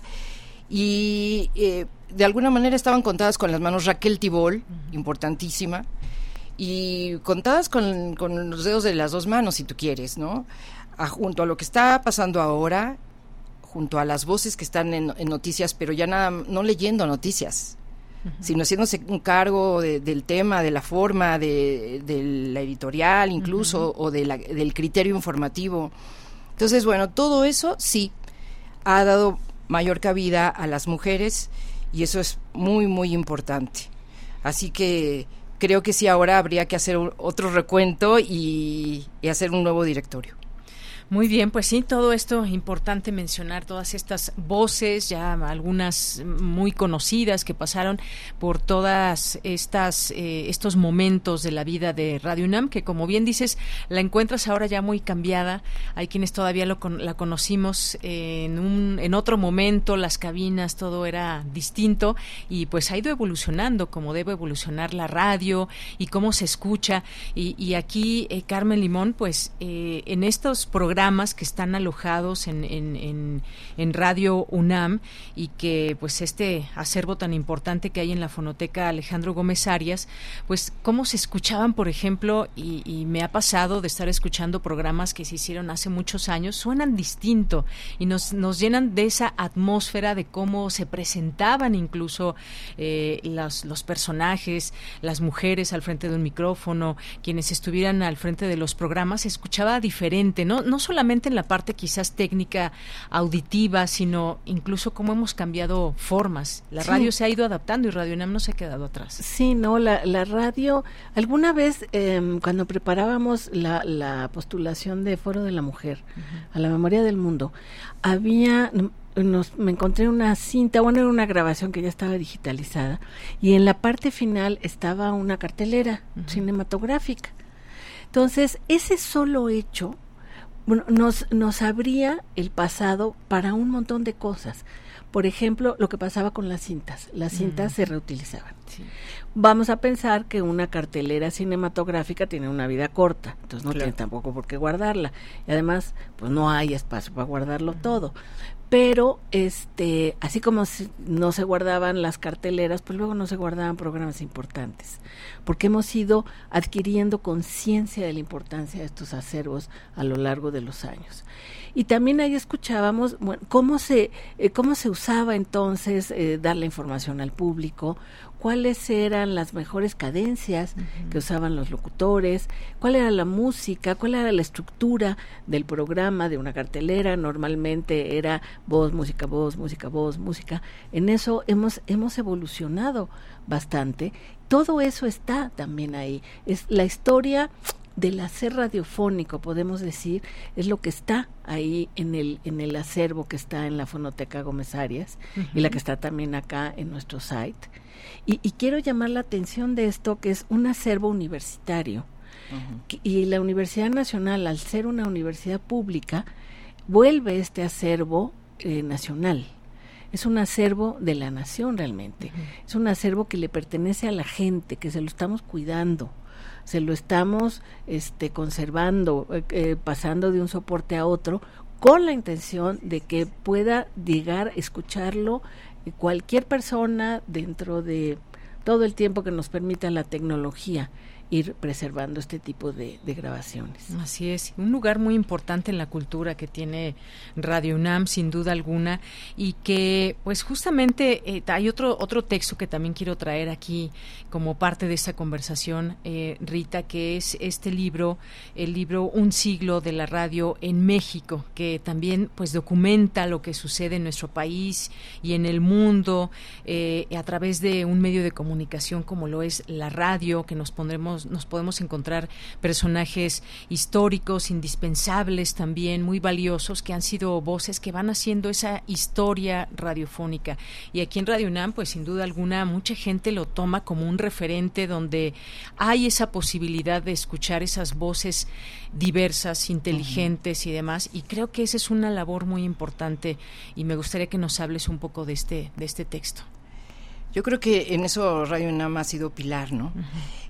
y eh, de alguna manera estaban contadas con las manos Raquel Tibol, importantísima, y contadas con, con, los dedos de las dos manos, si tú quieres, ¿no? junto a lo que está pasando ahora, junto a las voces que están en, noticias, pero ya nada, no leyendo noticias, sino haciéndose un cargo del tema, de la forma, de, la editorial incluso, o del criterio informativo. Entonces, bueno, todo eso sí ha dado mayor cabida a las mujeres y eso es muy, muy importante. Así que creo que sí ahora habría que hacer otro recuento y hacer un nuevo directorio. Muy bien, pues sí, todo esto importante mencionar, todas estas voces, ya algunas muy conocidas que pasaron por todas estas eh, estos momentos de la vida de Radio UNAM, que como bien dices, la encuentras ahora ya muy cambiada. Hay quienes todavía lo, la conocimos en un en otro momento, las cabinas, todo era distinto y pues ha ido evolucionando como debe evolucionar la radio y cómo se escucha. Y, aquí eh, Carmen Limón, pues eh, en estos programas programas que están alojados en, en, en, Radio UNAM y que pues este acervo tan importante que hay en la fonoteca Alejandro Gómez Arias, pues cómo se escuchaban, por ejemplo, y, me ha pasado de estar escuchando programas que se hicieron hace muchos años, suenan distinto y nos, nos llenan de esa atmósfera de cómo se presentaban incluso eh, los, personajes, las mujeres al frente de un micrófono, quienes estuvieran al frente de los programas, se escuchaba diferente, ¿no? No solamente en la parte quizás técnica auditiva, sino incluso cómo hemos cambiado formas. La radio se ha ido adaptando y Radio UNAM no se ha quedado atrás. Sí, no, la, la radio, alguna vez em, cuando preparábamos la, la, postulación de Foro de la Mujer a la Memoria del Mundo, había nos, me encontré una cinta, bueno, era una grabación que ya estaba digitalizada, y en la parte final estaba una cartelera cinematográfica. Entonces, ese solo hecho bueno, nos, nos abría el pasado para un montón de cosas. Por ejemplo, lo que pasaba con las cintas. Las cintas se reutilizaban. Vamos a pensar que una cartelera cinematográfica tiene una vida corta, entonces no tiene tampoco por qué guardarla. Y además, pues no hay espacio para guardarlo todo pero este así como no se guardaban las carteleras pues luego no se guardaban programas importantes porque hemos ido adquiriendo conciencia de la importancia de estos acervos a lo largo de los años. Y también ahí escuchábamos cómo se eh, cómo se usaba entonces eh, dar la información al público cuáles eran las mejores cadencias que usaban los locutores, cuál era la música, cuál era la estructura del programa de una cartelera. Normalmente era voz, música, voz, música, voz, música. En eso hemos, hemos evolucionado bastante. Todo eso está también ahí. Es la historia del hacer radiofónico, podemos decir, es lo que está ahí en el, en el acervo que está en la Fonoteca Gómez Arias y la que está también acá en nuestro site. Y, quiero llamar la atención de esto, que es un acervo universitario. y la Universidad Nacional, al ser una universidad pública, vuelve este acervo eh, nacional. Es un acervo de la nación realmente. Es un acervo que le pertenece a la gente, que se lo estamos cuidando se lo estamos este, conservando, eh, eh, pasando de un soporte a otro, con la intención de que pueda llegar escucharlo cualquier persona dentro de todo el tiempo que nos permita la tecnología ir preservando este tipo de, grabaciones. Así es, un lugar muy importante en la cultura que tiene Radio UNAM, sin duda alguna, y que, pues, justamente eh, hay otro otro texto que también quiero traer aquí como parte de esta conversación, eh, Rita, que es este libro, el libro Un siglo de la radio en México, que también, pues, documenta lo que sucede en nuestro país y en el mundo eh, a través de un medio de comunicación como lo es la radio, que nos pondremos nos, podemos encontrar personajes históricos, indispensables también, muy valiosos, que han sido voces que van haciendo esa historia radiofónica. Y aquí en Radio UNAM, pues sin duda alguna, mucha gente lo toma como un referente donde hay esa posibilidad de escuchar esas voces diversas, inteligentes y demás. Y creo que esa es una labor muy importante y me gustaría que nos hables un poco de este, de este texto. Yo creo que en eso Radio UNAM ha sido pilar, ¿no?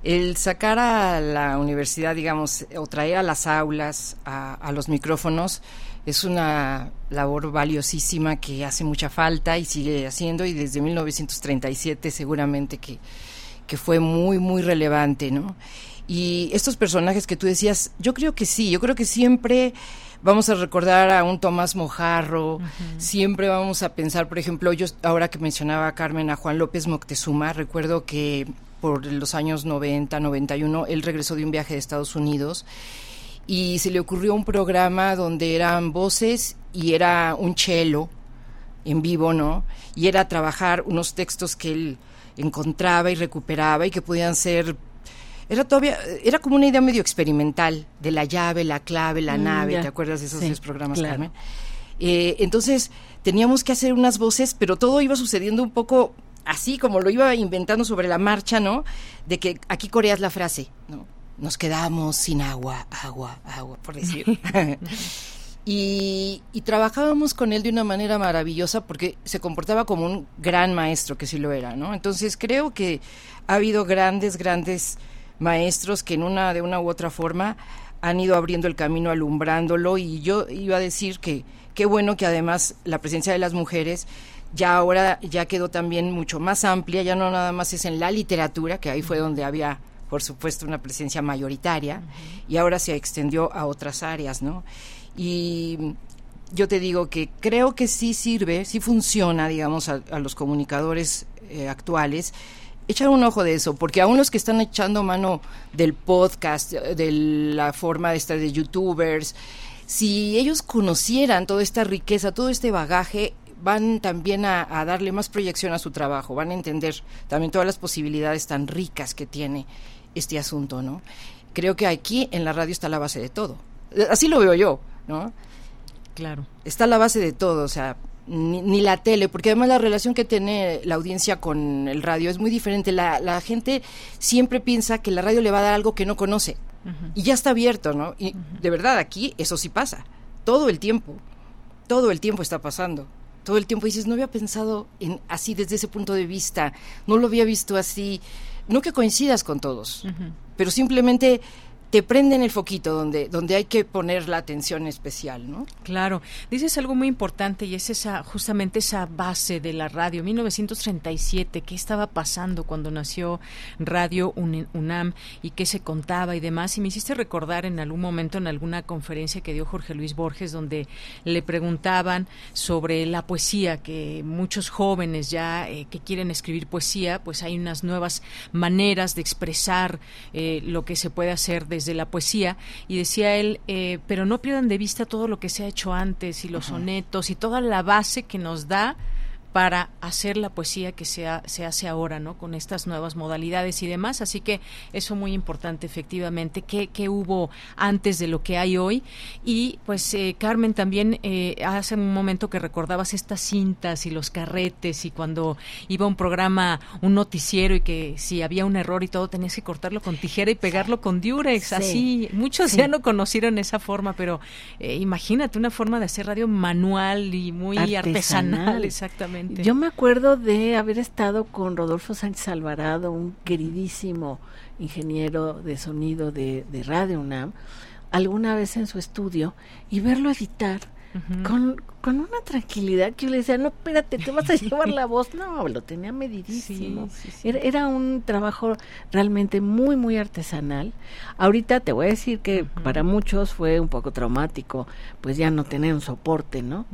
El sacar a la universidad, digamos, o traer a las aulas, a, los micrófonos, es una labor valiosísima que hace mucha falta y sigue haciendo y desde 1937 seguramente que, que fue muy, muy relevante, ¿no? Y estos personajes que tú decías, yo creo que sí, yo creo que siempre vamos a recordar a un Tomás Mojarro, siempre vamos a pensar, por ejemplo, yo ahora que mencionaba a Carmen, a Juan López Moctezuma, recuerdo que por los años 90, 91, él regresó de un viaje de Estados Unidos y se le ocurrió un programa donde eran voces y era un cello en vivo, ¿no? Y era trabajar unos textos que él encontraba y recuperaba y que podían ser era todavía, era como una idea medio experimental de la llave, la clave, la mm, nave, ¿te acuerdas de esos programas, Carmen? Eh, entonces teníamos que hacer unas voces, pero todo iba sucediendo un poco así como lo iba inventando sobre la marcha, ¿no? De que aquí coreas la frase, ¿no? Nos quedamos sin agua, agua, agua, por decir. <laughs> y, y, trabajábamos con él de una manera maravillosa porque se comportaba como un gran maestro, que sí lo era, ¿no? Entonces creo que ha habido grandes, grandes maestros que en una de una u otra forma han ido abriendo el camino, alumbrándolo. Y yo iba a decir que qué bueno que además la presencia de las mujeres ya ahora ya quedó también mucho más amplia, ya no nada más es en la literatura, que ahí fue donde había por supuesto una presencia mayoritaria y ahora se extendió a otras áreas, ¿no? Y yo te digo que creo que sí sirve, sí funciona, digamos, a, los comunicadores eh, actuales echar un ojo de eso, porque aún los que están echando mano del podcast, de la forma esta de youtubers, si ellos conocieran toda esta riqueza, todo este bagaje, van también a, darle más proyección a su trabajo, van a entender también todas las posibilidades tan ricas que tiene este asunto, ¿no? Creo que aquí en la radio está la base de todo. Así lo veo yo, ¿no? Claro. Está la base de todo, o sea, ni, la tele, porque además la relación que tiene la audiencia con el radio es muy diferente. La, la gente siempre piensa que la radio le va a dar algo que no conoce y ya está abierto, ¿no? Y de verdad aquí eso sí pasa, todo el tiempo, todo el tiempo está pasando. Todo el tiempo dices, no había pensado en así desde ese punto de vista, no lo había visto así. No que coincidas con todos, pero simplemente te prenden el foquito donde, donde hay que poner la atención especial, ¿no? Claro, dices algo muy importante y es esa, justamente esa base de la radio, 1937, qué estaba pasando cuando nació Radio UNAM y qué se contaba y demás, y me hiciste recordar en algún momento en alguna conferencia que dio Jorge Luis Borges, donde le preguntaban sobre la poesía, que muchos jóvenes ya eh, que quieren escribir poesía, pues hay unas nuevas maneras de expresar eh, lo que se puede hacer desde la poesía y decía él, eh, pero no pierdan de vista todo lo que se ha hecho antes y los sonetos y toda la base que nos da para hacer la poesía que se, se hace ahora, ¿no? Con estas nuevas modalidades y demás. Así que eso muy importante, efectivamente, qué, qué hubo antes de lo que hay hoy. Y pues, eh, Carmen, también eh, hace un momento que recordabas estas cintas y los carretes y cuando iba un programa, un noticiero y que si había un error y todo, tenías que cortarlo con tijera y pegarlo con diurex, así. Muchos ya no conocieron esa forma, pero eh, imagínate una forma de hacer radio manual y muy artesanal exactamente. Yo me acuerdo de haber estado con Rodolfo Sánchez Alvarado, un queridísimo ingeniero de sonido de, Radio UNAM, alguna vez en su estudio y verlo editar con, con, una tranquilidad que yo le decía, no, espérate, te vas a <laughs> llevar la voz. No, lo tenía medidísimo. era, un trabajo realmente muy, muy artesanal. Ahorita te voy a decir que para muchos fue un poco traumático, pues ya no tener un soporte, ¿no?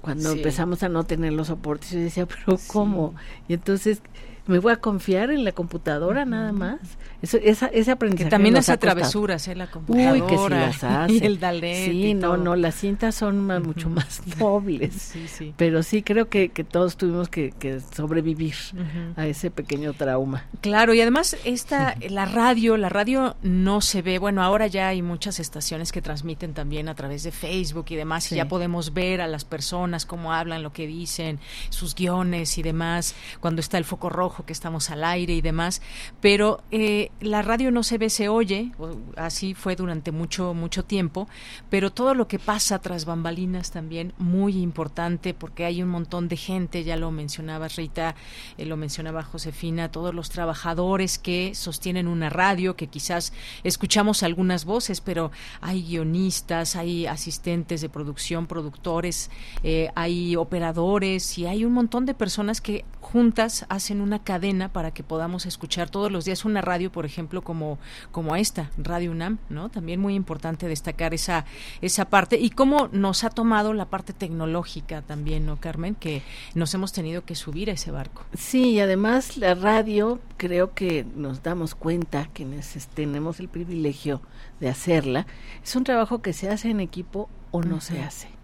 Cuando empezamos a no tener los soportes, yo decía, pero ¿cómo? Y entonces me voy a confiar en la computadora nada más. Eso, esa, ese aprendizaje. Que también hace travesuras, ¿eh? La computadora. Uy, que sí las hace. <laughs> Y el dalet. Sí, no, no, las cintas son mucho más <laughs> nobles. Sí, sí. Pero sí creo que, que todos tuvimos que, que sobrevivir a ese pequeño trauma. Claro, y además esta, <laughs> la radio, la radio no se ve, bueno, ahora ya hay muchas estaciones que transmiten también a través de Facebook y demás, y ya podemos ver a las personas cómo hablan, lo que dicen, sus guiones y demás, cuando está el foco rojo que estamos al aire y demás, pero eh, la radio no se ve, se oye, así fue durante mucho, mucho tiempo, pero todo lo que pasa tras bambalinas también muy importante porque hay un montón de gente, ya lo mencionaba Rita, eh, lo mencionaba Josefina, todos los trabajadores que sostienen una radio, que quizás escuchamos algunas voces, pero hay guionistas, hay asistentes de producción, productores, eh, hay operadores y hay un montón de personas que juntas hacen una cadena para que podamos escuchar todos los días una radio, por ejemplo, como, como esta, Radio UNAM, ¿no? También muy importante destacar esa, esa parte y cómo nos ha tomado la parte tecnológica también, ¿no, Carmen? Que nos hemos tenido que subir a ese barco. Sí, y además la radio, creo que nos damos cuenta, quienes tenemos el privilegio de hacerla, es un trabajo que se hace en equipo o no se hace.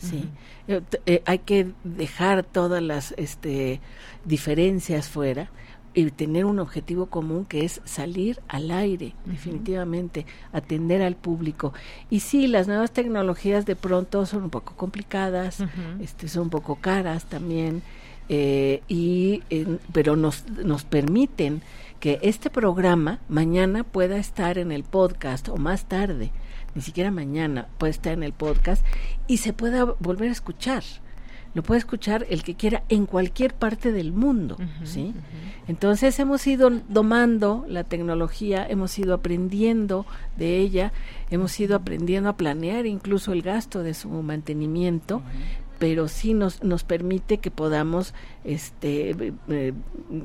Sí, eh, eh, hay que dejar todas las este, diferencias fuera y tener un objetivo común que es salir al aire, definitivamente, atender al público. Y sí, las nuevas tecnologías de pronto son un poco complicadas, este, son un poco caras también, eh, y, pero nos, nos permiten que este programa mañana pueda estar en el podcast o más tarde ni siquiera mañana, puede estar en el podcast y se pueda volver a escuchar. Lo puede escuchar el que quiera en cualquier parte del mundo, ¿sí? Entonces hemos ido domando la tecnología, hemos ido aprendiendo de ella, hemos ido aprendiendo a planear incluso el gasto de su mantenimiento, pero sí nos, nos permite que podamos este, eh,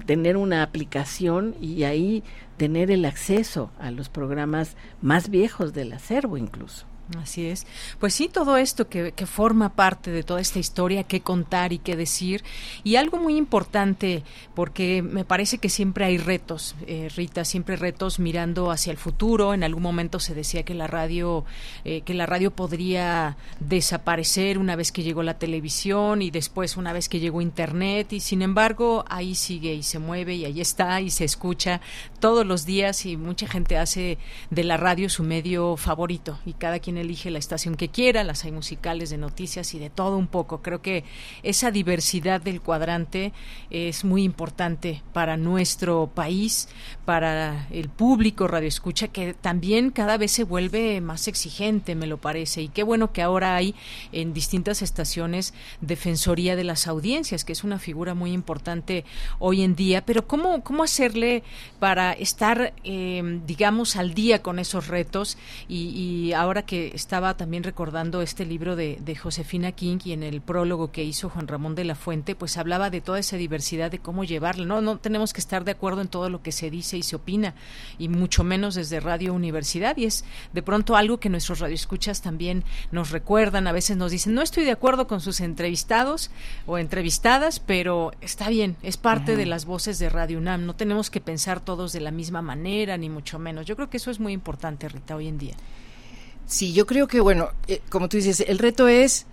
tener una aplicación y ahí tener el acceso a los programas más viejos del acervo incluso. Así es. Pues sí, todo esto que, que, forma parte de toda esta historia, que contar y que decir. Y algo muy importante, porque me parece que siempre hay retos, eh, Rita, siempre retos mirando hacia el futuro. En algún momento se decía que la radio, eh, que la radio podría desaparecer una vez que llegó la televisión y después una vez que llegó Internet. Y sin embargo, ahí sigue y se mueve y ahí está y se escucha todos los días y mucha gente hace de la radio su medio favorito y cada quien elige la estación que quiera, las hay musicales de noticias y de todo un poco. Creo que esa diversidad del cuadrante es muy importante para nuestro país, para el público radio escucha que también cada vez se vuelve más exigente, me lo parece. Y qué bueno que ahora hay en distintas estaciones defensoría de las audiencias, que es una figura muy importante hoy en día. Pero cómo cómo hacerle para estar, eh, digamos, al día con esos retos y, ahora que estaba también recordando este libro de, de Josefina King y en el prólogo que hizo Juan Ramón de la Fuente, pues hablaba de toda esa diversidad de cómo llevarla. No, no tenemos que estar de acuerdo en todo lo que se dice y se opina, y mucho menos desde Radio Universidad. Y es de pronto algo que nuestros radioescuchas también nos recuerdan. A veces nos dicen, no estoy de acuerdo con sus entrevistados o entrevistadas, pero está bien, es parte de las voces de Radio UNAM. No tenemos que pensar todos de la misma manera, ni mucho menos. Yo creo que eso es muy importante, Rita, hoy en día. Sí, yo creo que, bueno, eh, como tú dices, el reto es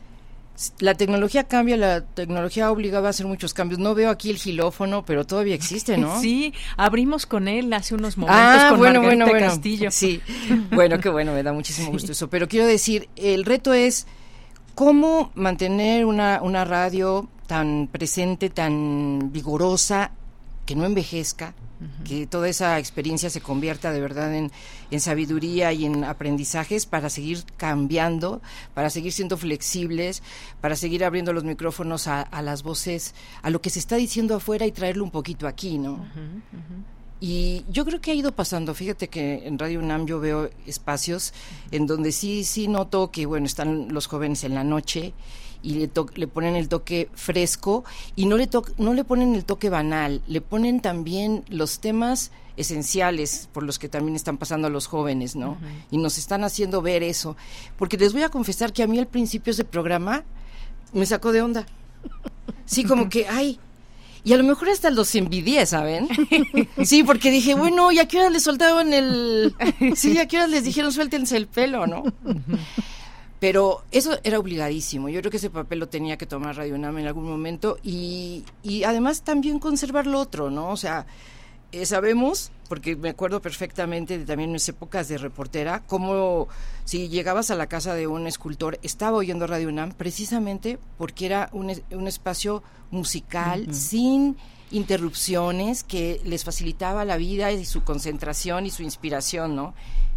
la tecnología cambia, la tecnología obligaba a hacer muchos cambios. No veo aquí el gilófono, pero todavía existe, ¿no? <laughs> Sí, abrimos con él hace unos momentos ah, con bueno, bueno, bueno. Castillo. Sí, bueno, qué bueno, me da muchísimo gusto eso. Pero quiero decir, el reto es cómo mantener una, una radio tan presente, tan vigorosa, que no envejezca, que toda esa experiencia se convierta de verdad en, sabiduría y en aprendizajes para seguir cambiando, para seguir siendo flexibles, para seguir abriendo los micrófonos a, las voces, a lo que se está diciendo afuera y traerlo un poquito aquí, ¿no? Y yo creo que ha ido pasando. Fíjate que en Radio UNAM yo veo espacios en donde sí, sí noto que, bueno, están los jóvenes en la noche y le, le ponen el toque fresco y no le, no le ponen el toque banal, le ponen también los temas esenciales por los que también están pasando los jóvenes, ¿no? Y nos están haciendo ver eso. Porque les voy a confesar que a mí al principio ese programa me sacó de onda. Sí, como que, ay, y a lo mejor hasta los envidié, ¿saben? <laughs> Sí, porque dije, bueno, ¿y a qué hora les soltaban el...? Sí, ¿a qué hora les dijeron suéltense el pelo, no? Pero eso era obligadísimo. Yo creo que ese papel lo tenía que tomar Radio UNAM en algún momento y, y además también conservar lo otro, ¿no? O sea, eh, sabemos, porque me acuerdo perfectamente de también mis épocas de reportera, cómo si llegabas a la casa de un escultor, estaba oyendo Radio UNAM precisamente porque era un, un espacio musical sin interrupciones que les facilitaba la vida y su concentración y su inspiración, ¿no?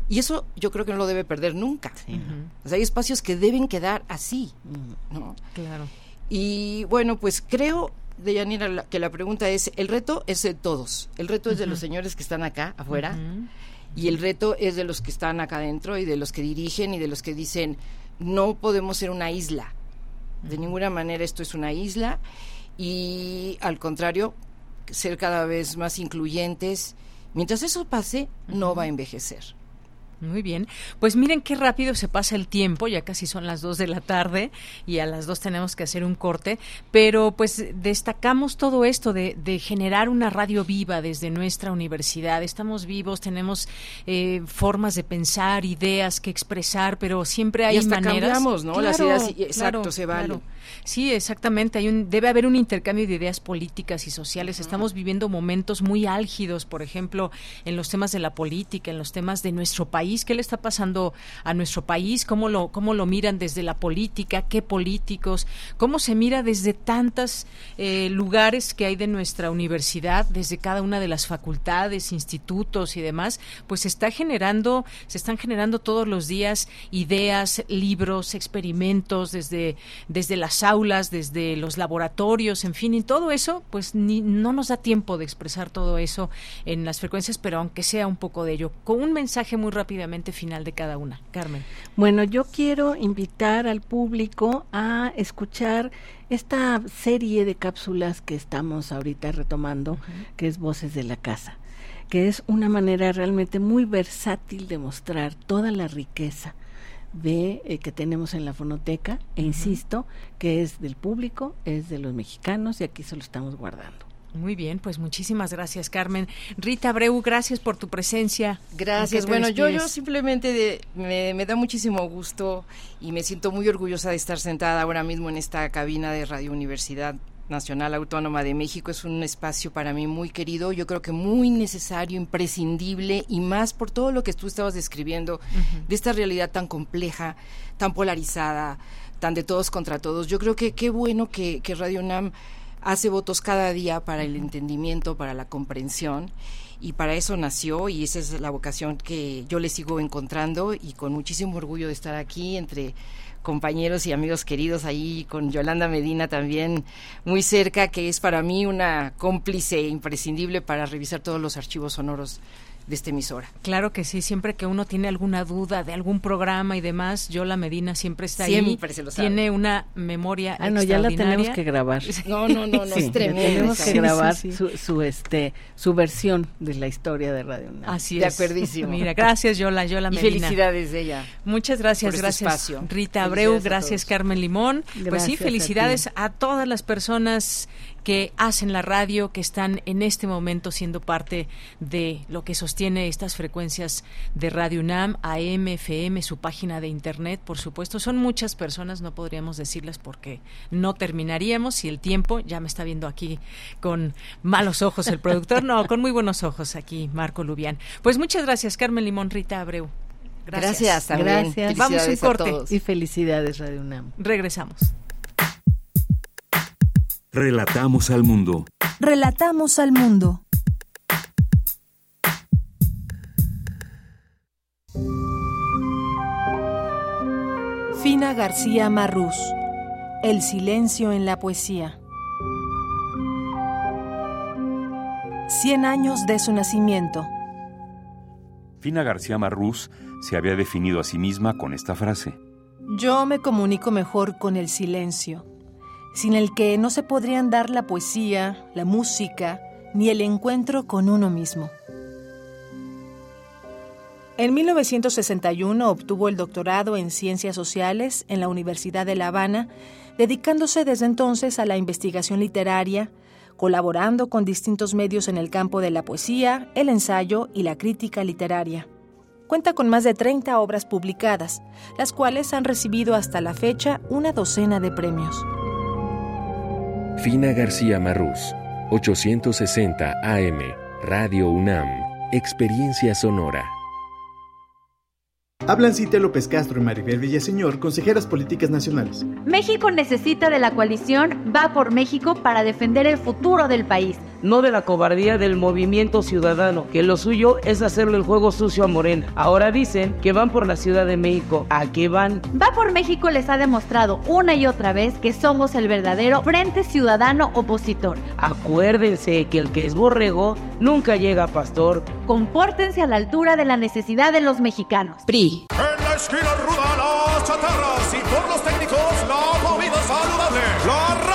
Y eso yo creo que no lo debe perder nunca. o sea, hay espacios que deben quedar así, ¿no? Claro. Y bueno, pues creo, Deyanira, que la pregunta es, el reto es de todos. El reto es de los señores que están acá, afuera, y el reto es de los que están acá adentro y de los que dirigen y de los que dicen, no podemos ser una isla. De ninguna manera esto es una isla y al contrario, ser cada vez más incluyentes. Mientras eso pase, no va a envejecer. Muy bien. Pues miren qué rápido se pasa el tiempo, ya casi son las dos de la tarde y a las dos tenemos que hacer un corte, pero pues destacamos todo esto de, generar una radio viva desde nuestra universidad. Estamos vivos, tenemos eh, formas de pensar, ideas que expresar, pero siempre hay y hasta maneras. Cambiamos, ¿no? Las ideas, exacto, se vale. Sí, exactamente. Hay un, debe haber un intercambio de ideas políticas y sociales. Estamos viviendo momentos muy álgidos, por ejemplo, en los temas de la política, en los temas de nuestro país. ¿Qué le está pasando a nuestro país? ¿Cómo lo, cómo lo miran desde la política? ¿Qué políticos? ¿Cómo se mira desde tantos eh, lugares que hay de nuestra universidad, desde cada una de las facultades, institutos y demás? Pues se está generando, se están generando todos los días ideas, libros, experimentos desde, desde las aulas, desde los laboratorios, en fin, y todo eso, pues ni, no nos da tiempo de expresar todo eso en las frecuencias, pero aunque sea un poco de ello, con un mensaje muy rápidamente final de cada una. Carmen. Bueno, yo quiero invitar al público a escuchar esta serie de cápsulas que estamos ahorita retomando, que es Voces de la Casa que es una manera realmente muy versátil de mostrar toda la riqueza de eh, que tenemos en la fonoteca e insisto que es del público, es de los mexicanos y aquí se lo estamos guardando. Muy bien, pues muchísimas gracias, Carmen. Rita Breu, gracias por tu presencia. Gracias. Bueno, yo, yo simplemente me, me, da muchísimo gusto y me siento muy orgullosa de estar sentada ahora mismo en esta cabina de Radio Universidad Nacional Autónoma de México. Es un espacio para mí muy querido, yo creo que muy necesario, imprescindible y más por todo lo que tú estabas describiendo de esta realidad tan compleja, tan polarizada, tan de todos contra todos. Yo creo que qué bueno que, que Radio UNAM hace votos cada día para el entendimiento, para la comprensión y para eso nació y esa es la vocación que yo le sigo encontrando y con muchísimo orgullo de estar aquí entre compañeros y amigos queridos ahí, con Yolanda Medina también muy cerca, que es para mí una cómplice imprescindible para revisar todos los archivos sonoros de esta emisora. Claro que sí, siempre que uno tiene alguna duda de algún programa y demás, Yola Medina siempre está siempre ahí. Se lo sabe. Tiene una memoria Ah, no, ya la tenemos que grabar. <laughs> No, no, no, no sí, es tremendo. Tenemos que grabar sí, sí. Su, su, este su versión de la historia de Radio UNAM. Así De es. acuerdísimo. Mira, gracias Yola, Yola Y Medina. felicidades de ella. Muchas gracias, por este gracias espacio. Rita Abreu, gracias. Carmen Limón. pues sí, a felicidades a, todas las personas que hacen la radio, que están en este momento siendo parte de lo que sostiene estas frecuencias de Radio UNAM, AM, FM, su página de internet, por supuesto. Son muchas personas, no podríamos decirlas porque no terminaríamos y el tiempo, ya me está viendo aquí con malos ojos el productor, no, con muy buenos ojos aquí Marco Lubián. Pues muchas gracias, Carmen Limón, Rita Abreu. Gracias. Gracias también. Gracias. Vamos a un a corte. todos. Y felicidades Radio UNAM. Regresamos. Relatamos al mundo. Relatamos al mundo. Fina García Marrús. El silencio en la poesía. Cien años de su nacimiento. Fina García Marrús se había definido a sí misma con esta frase. Yo me comunico mejor con el silencio, sin el que no se podrían dar la poesía, la música, ni el encuentro con uno mismo. En 1961 obtuvo el doctorado en Ciencias Sociales en la Universidad de La Habana, dedicándose desde entonces a la investigación literaria, colaborando con distintos medios en el campo de la poesía, el ensayo y la crítica literaria. Cuenta con más de 30 obras publicadas, las cuales han recibido hasta la fecha una docena de premios. Fina García Marrús, 860 AM, Radio UNAM, Experiencia Sonora. Hablan Cintia López Castro y Maribel Villaseñor, consejeras políticas nacionales. México necesita de la coalición Va por México para defender el futuro del país. No de la cobardía del movimiento ciudadano, que lo suyo es hacerle el juego sucio a Morena. Ahora dicen que van por la Ciudad de México. ¿A qué van? Va por México les ha demostrado una y otra vez que somos el verdadero Frente Ciudadano Opositor. Acuérdense que el que es borrego nunca llega a pastor. Compórtense a la altura de la necesidad de los mexicanos. PRI. En la esquina ruda las chatarras y por los técnicos la comida saludable. La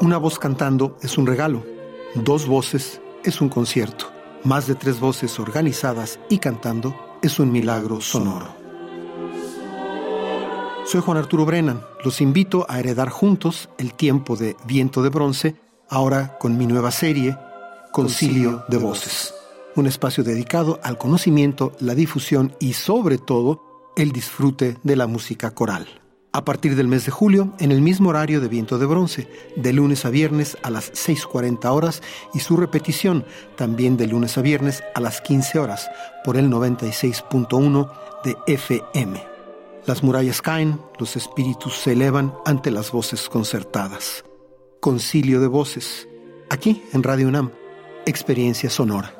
Una voz cantando es un regalo. Dos voces es un concierto. Más de tres voces organizadas y cantando es un milagro sonoro. Soy Juan Arturo Brennan. Los invito a heredar juntos el tiempo de Viento de Bronce, ahora con mi nueva serie, Concilio de Voces. Un espacio dedicado al conocimiento, la difusión y sobre todo el disfrute de la música coral. A partir del mes de julio, en el mismo horario de Viento de Bronce, de lunes a viernes a las 6.40 horas y su repetición también de lunes a viernes a las 15 horas por el 96.1 de FM. Las murallas caen, los espíritus se elevan ante las voces concertadas. Concilio de voces, aquí en Radio UNAM, experiencia sonora.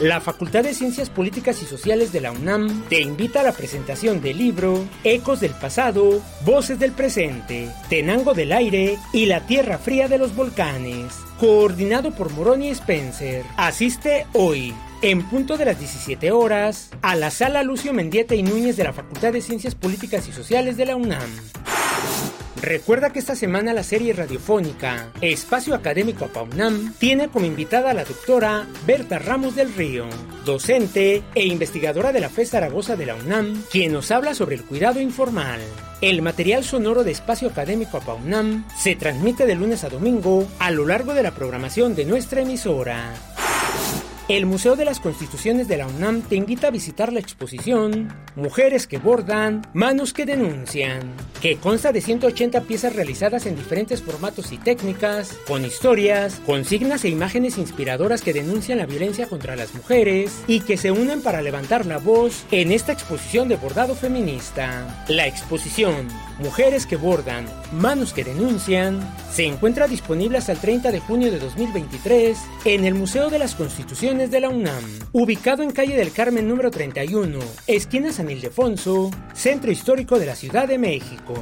La Facultad de Ciencias Políticas y Sociales de la UNAM te invita a la presentación del libro Ecos del Pasado, Voces del Presente, Tenango del Aire y la Tierra Fría de los Volcanes, coordinado por Moroni Spencer. Asiste hoy, en punto de las 17 horas, a la sala Lucio Mendieta y Núñez de la Facultad de Ciencias Políticas y Sociales de la UNAM. Recuerda que esta semana la serie radiofónica Espacio Académico APAUNAM tiene como invitada a la doctora Berta Ramos del Río, docente e investigadora de la FE Zaragoza de la UNAM, quien nos habla sobre el cuidado informal. El material sonoro de Espacio Académico APAUNAM se transmite de lunes a domingo a lo largo de la programación de nuestra emisora. El Museo de las Constituciones de la UNAM te invita a visitar la exposición Mujeres que bordan, manos que denuncian, que consta de 180 piezas realizadas en diferentes formatos y técnicas, con historias, consignas e imágenes inspiradoras que denuncian la violencia contra las mujeres y que se unen para levantar la voz en esta exposición de bordado feminista. La exposición Mujeres que bordan, manos que denuncian, se encuentra disponible hasta el 30 de junio de 2023 en el Museo de las Constituciones de la UNAM, ubicado en calle del Carmen número 31, esquina San Ildefonso, centro histórico de la Ciudad de México.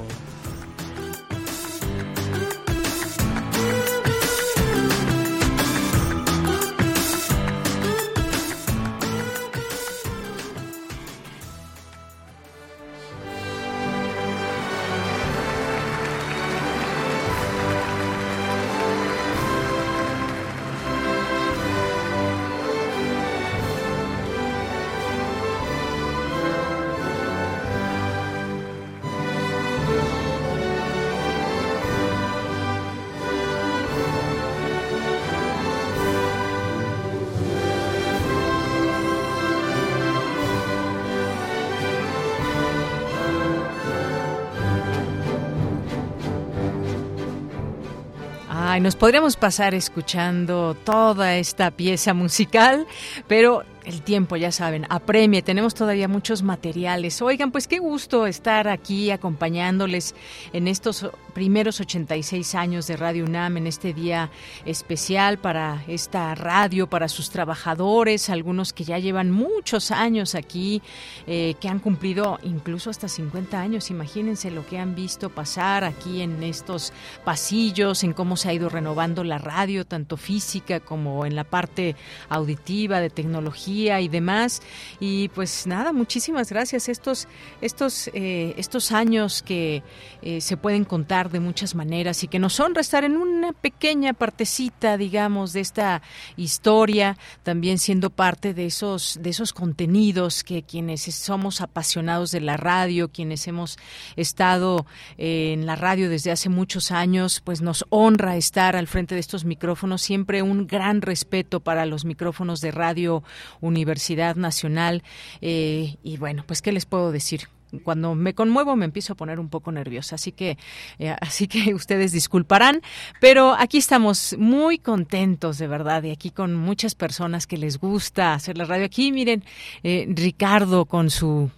Nos podríamos pasar escuchando toda esta pieza musical, pero el tiempo, ya saben, apremie, tenemos todavía muchos materiales. Oigan, pues qué gusto estar aquí acompañándoles en estos primeros 86 años de Radio UNAM, en este día especial para esta radio, para sus trabajadores, algunos que ya llevan muchos años aquí, eh, que han cumplido incluso hasta 50 años. Imagínense lo que han visto pasar aquí en estos pasillos, en cómo se ha ido renovando la radio, tanto física como en la parte auditiva, de tecnología y demás. Y pues nada, muchísimas gracias. Estos, estos, eh, estos años que eh, se pueden contar de muchas maneras y que nos honra estar en una pequeña partecita, digamos, de esta historia, también siendo parte de esos, de esos contenidos que quienes somos apasionados de la radio, quienes hemos estado eh, en la radio desde hace muchos años, pues nos honra estar al frente de estos micrófonos. Siempre un gran respeto para los micrófonos de radio Universidad Nacional. Eh, y bueno, pues, ¿qué les puedo decir? cuando me conmuevo me empiezo a poner un poco nerviosa, así que eh, así que <laughs> ustedes disculparán, pero aquí estamos muy contentos de verdad y aquí con muchas personas que les gusta hacer la radio. Aquí miren eh, Ricardo con su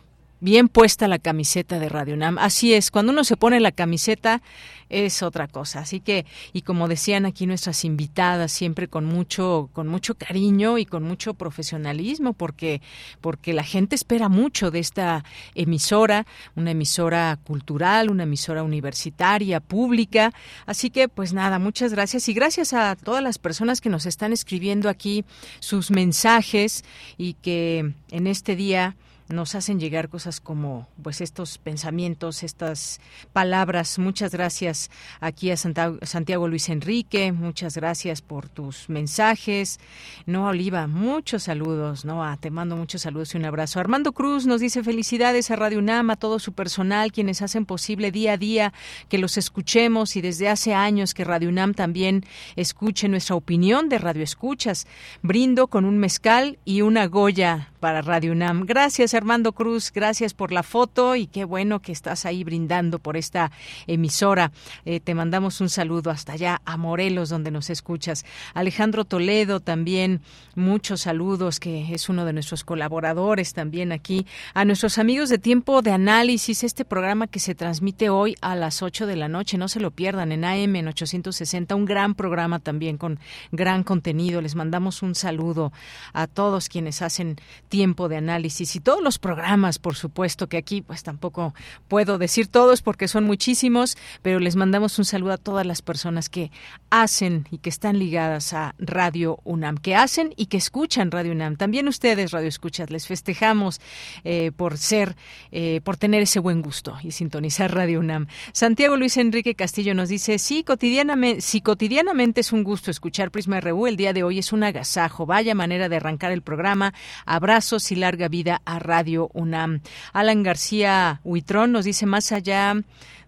bien puesta la camiseta de Radio Nam. Así es, cuando uno se pone la camiseta es otra cosa. Así que, y como decían aquí nuestras invitadas, siempre con mucho, con mucho cariño y con mucho profesionalismo, porque, porque la gente espera mucho de esta emisora, una emisora cultural, una emisora universitaria, pública. Así que, pues nada, muchas gracias y gracias a todas las personas que nos están escribiendo aquí sus mensajes y que en este día nos hacen llegar cosas como pues estos pensamientos, estas palabras. Muchas gracias aquí a Santiago Luis Enrique, muchas gracias por tus mensajes. No Oliva, muchos saludos, no te mando muchos saludos y un abrazo. Armando Cruz nos dice felicidades a Radio UNAM, a todo su personal, quienes hacen posible día a día que los escuchemos y desde hace años que Radio UNAM también escuche nuestra opinión de Radio Escuchas. Brindo con un mezcal y una goya para Radio UNAM. Gracias Armando Cruz, gracias por la foto y qué bueno que estás ahí brindando por esta emisora. Eh, te mandamos un saludo hasta allá a Morelos donde nos escuchas. Alejandro Toledo también, muchos saludos, que es uno de nuestros colaboradores también aquí. A nuestros amigos de Tiempo de Análisis, este programa que se transmite hoy a las 8 de la noche, no se lo pierdan en AM en 860, un gran programa también con gran contenido. Les mandamos un saludo a todos quienes hacen Tiempo de Análisis y todos los programas, por supuesto, que aquí pues tampoco puedo decir todos porque son muchísimos, pero les mandamos un saludo a todas las personas que hacen y que están ligadas a Radio UNAM, que hacen y que escuchan Radio UNAM. También ustedes, Radio Escuchas, les festejamos eh, por ser, eh, por tener ese buen gusto y sintonizar Radio UNAM. Santiago Luis Enrique Castillo nos dice, sí, cotidianamente, si cotidianamente es un gusto escuchar Prisma RU, el día de hoy es un agasajo. Vaya manera de arrancar el programa. Abrazos y larga vida a Radio UNAM. Alan García Huitrón nos dice, más allá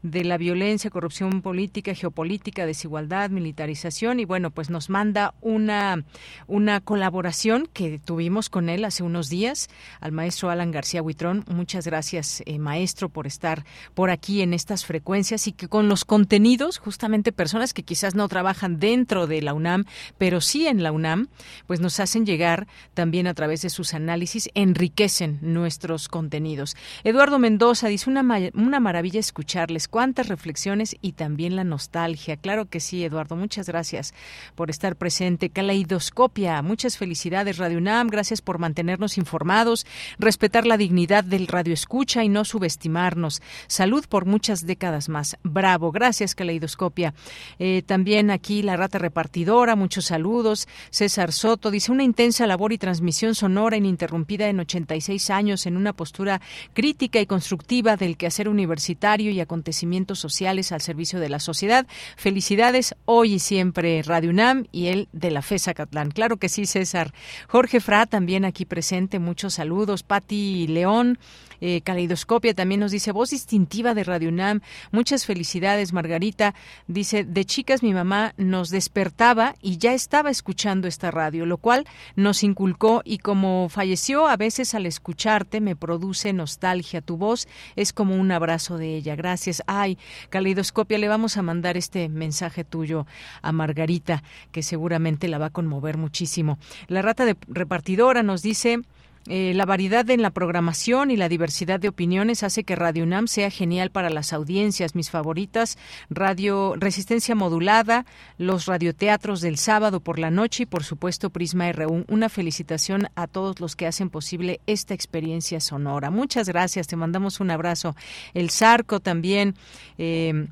de la violencia, corrupción política, geopolítica, desigualdad, militarización y bueno, pues nos manda una, una colaboración que tuvimos con él hace unos días al maestro Alan García Huitrón. Muchas gracias, eh, maestro, por estar por aquí en estas frecuencias y que con los contenidos, justamente personas que quizás no trabajan dentro de la UNAM, pero sí en la UNAM, pues nos hacen llegar también a través de sus análisis, enriquecen nuestros contenidos. Eduardo Mendoza dice una, una maravilla escucharles cuántas reflexiones y también la nostalgia. Claro que sí, Eduardo, muchas gracias por estar presente. Caleidoscopia, muchas felicidades, Radio UNAM, gracias por mantenernos informados, respetar la dignidad del radio escucha y no subestimarnos. Salud por muchas décadas más. Bravo, gracias, Caleidoscopia. Eh, también aquí la rata repartidora, muchos saludos. César Soto dice una intensa labor y transmisión sonora ininterrumpida en 86 años en una postura crítica y constructiva del quehacer universitario y acontecimientos sociales al servicio de la sociedad. Felicidades hoy y siempre Radio UNAM y el de la FESA Catlán. Claro que sí, César. Jorge Fra también aquí presente. Muchos saludos. Pati León. Eh, Caleidoscopia también nos dice voz distintiva de Radio UNAM. Muchas felicidades, Margarita. Dice, de chicas mi mamá nos despertaba y ya estaba escuchando esta radio, lo cual nos inculcó y como falleció, a veces al escucharte me produce nostalgia. Tu voz es como un abrazo de ella. Gracias. Ay, Caleidoscopia, le vamos a mandar este mensaje tuyo a Margarita, que seguramente la va a conmover muchísimo. La rata de repartidora nos dice eh, la variedad en la programación y la diversidad de opiniones hace que Radio UNAM sea genial para las audiencias. Mis favoritas, Radio Resistencia Modulada, los radioteatros del sábado por la noche y, por supuesto, Prisma R1. Una felicitación a todos los que hacen posible esta experiencia sonora. Muchas gracias, te mandamos un abrazo. El Zarco también. Eh,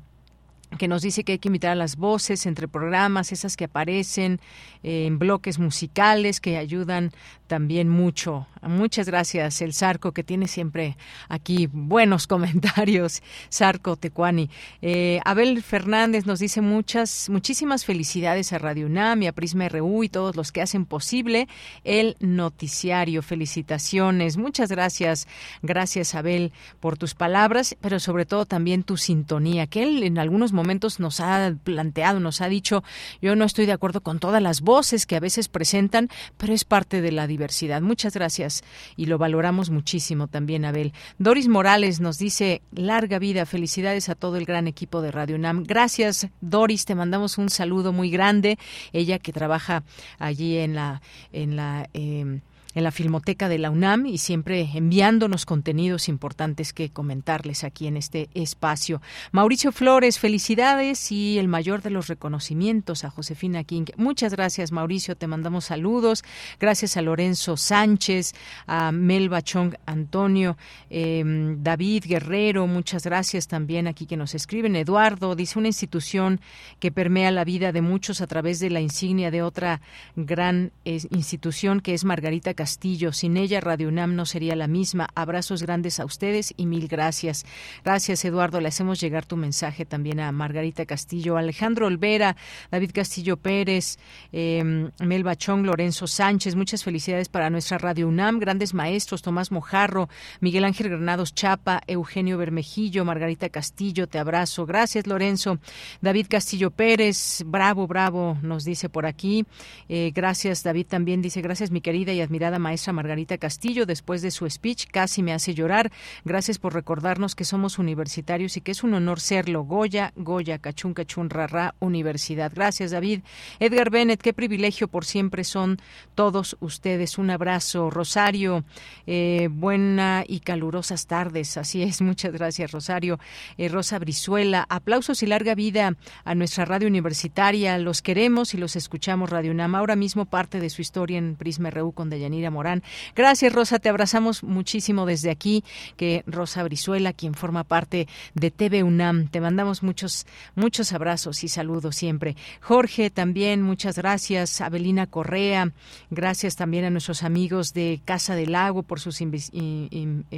que nos dice que hay que imitar a las voces entre programas, esas que aparecen eh, en bloques musicales que ayudan también mucho. Muchas gracias, el Sarco, que tiene siempre aquí buenos <laughs> comentarios. Sarco Tecuani. Eh, Abel Fernández nos dice muchas, muchísimas felicidades a Radio UNAM a Prisma RU y todos los que hacen posible el noticiario. Felicitaciones. Muchas gracias. Gracias, Abel, por tus palabras, pero sobre todo también tu sintonía, que él en algunos momentos nos ha planteado, nos ha dicho, yo no estoy de acuerdo con todas las voces que a veces presentan, pero es parte de la diversidad. Muchas gracias y lo valoramos muchísimo también, Abel. Doris Morales nos dice, larga vida, felicidades a todo el gran equipo de Radio UNAM. Gracias, Doris, te mandamos un saludo muy grande. Ella que trabaja allí en la... En la eh, en la Filmoteca de la UNAM y siempre enviándonos contenidos importantes que comentarles aquí en este espacio. Mauricio Flores, felicidades y el mayor de los reconocimientos a Josefina King. Muchas gracias, Mauricio, te mandamos saludos. Gracias a Lorenzo Sánchez, a Melba Chong Antonio, em, David Guerrero, muchas gracias también aquí que nos escriben. Eduardo dice una institución que permea la vida de muchos a través de la insignia de otra gran eh, institución que es Margarita Castillo Castillo. Sin ella, Radio UNAM no sería la misma. Abrazos grandes a ustedes y mil gracias. Gracias, Eduardo. Le hacemos llegar tu mensaje también a Margarita Castillo, Alejandro Olvera, David Castillo Pérez, eh, Mel Bachón, Lorenzo Sánchez. Muchas felicidades para nuestra Radio UNAM. Grandes maestros, Tomás Mojarro, Miguel Ángel Granados Chapa, Eugenio Bermejillo, Margarita Castillo. Te abrazo. Gracias, Lorenzo. David Castillo Pérez, bravo, bravo, nos dice por aquí. Eh, gracias, David también dice, gracias, mi querida y admirada maestra Margarita Castillo después de su speech. Casi me hace llorar. Gracias por recordarnos que somos universitarios y que es un honor serlo. Goya, Goya, Cachún, Cachún, Rarra, Universidad. Gracias, David. Edgar Bennett, qué privilegio por siempre son todos ustedes. Un abrazo. Rosario, eh, buena y calurosas tardes. Así es. Muchas gracias, Rosario. Eh, Rosa Brizuela, aplausos y larga vida a nuestra radio universitaria. Los queremos y los escuchamos, Radio UNAM. Ahora mismo parte de su historia en Prisma RU con Deyanira Morán. Gracias, Rosa. Te abrazamos muchísimo desde aquí. Que Rosa Brizuela, quien forma parte de TV UNAM. Te mandamos muchos, muchos abrazos y saludos siempre. Jorge, también muchas gracias. Abelina Correa, gracias también a nuestros amigos de Casa del Lago por sus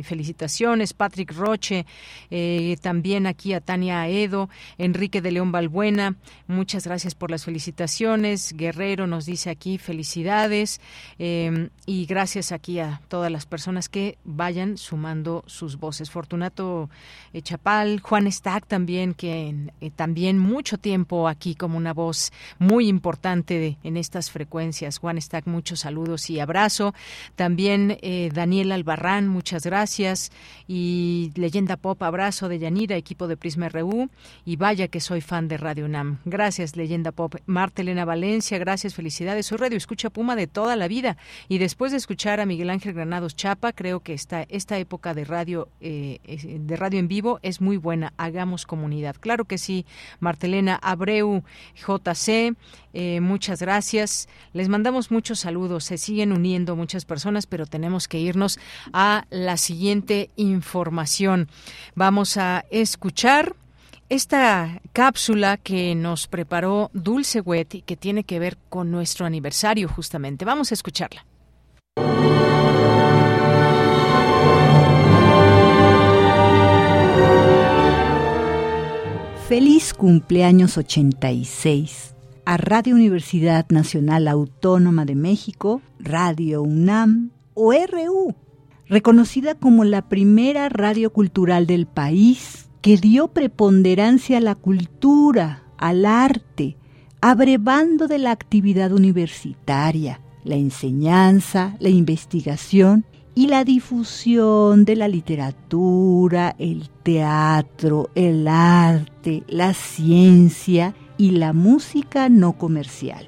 felicitaciones. Patrick Roche, eh, también aquí a Tania Edo, Enrique de León Balbuena, muchas gracias por las felicitaciones. Guerrero nos dice aquí felicidades eh, y gracias aquí a todas las personas que vayan sumando sus voces. Fortunato eh, Chapal, Juan Stack también, que también mucho tiempo aquí como una voz muy importante en estas frecuencias. Juan Stack, muchos saludos y abrazo. También Daniel Albarrán, muchas gracias. Y Leyenda Pop, abrazo de Yanira, equipo de Prisma RU. Y vaya que soy fan de Radio UNAM. Gracias, Leyenda Pop. Marta Elena Valencia, gracias, felicidades. Soy Radio Escucha Puma de toda la vida. Y después de escuchar a Miguel Ángel Granados Chapa, creo que esta, esta época de radio, eh, de radio en vivo es muy buena. Hagamos comunidad. Claro que sí, Martelena Abreu, JC, eh, muchas gracias. Les mandamos muchos saludos. Se siguen uniendo muchas personas, pero tenemos que irnos a la siguiente información. Vamos a escuchar esta cápsula que nos preparó Dulce Wet y que tiene que ver con nuestro aniversario justamente. Vamos a escucharla. Feliz cumpleaños 86 a Radio Universidad Nacional Autónoma de México, Radio UNAM o RU, reconocida como la primera radio cultural del país que dio preponderancia a la cultura, al arte, abrevando de la actividad universitaria, la enseñanza, la investigación y la difusión de la literatura, el teatro, el arte, la ciencia y la música no comercial.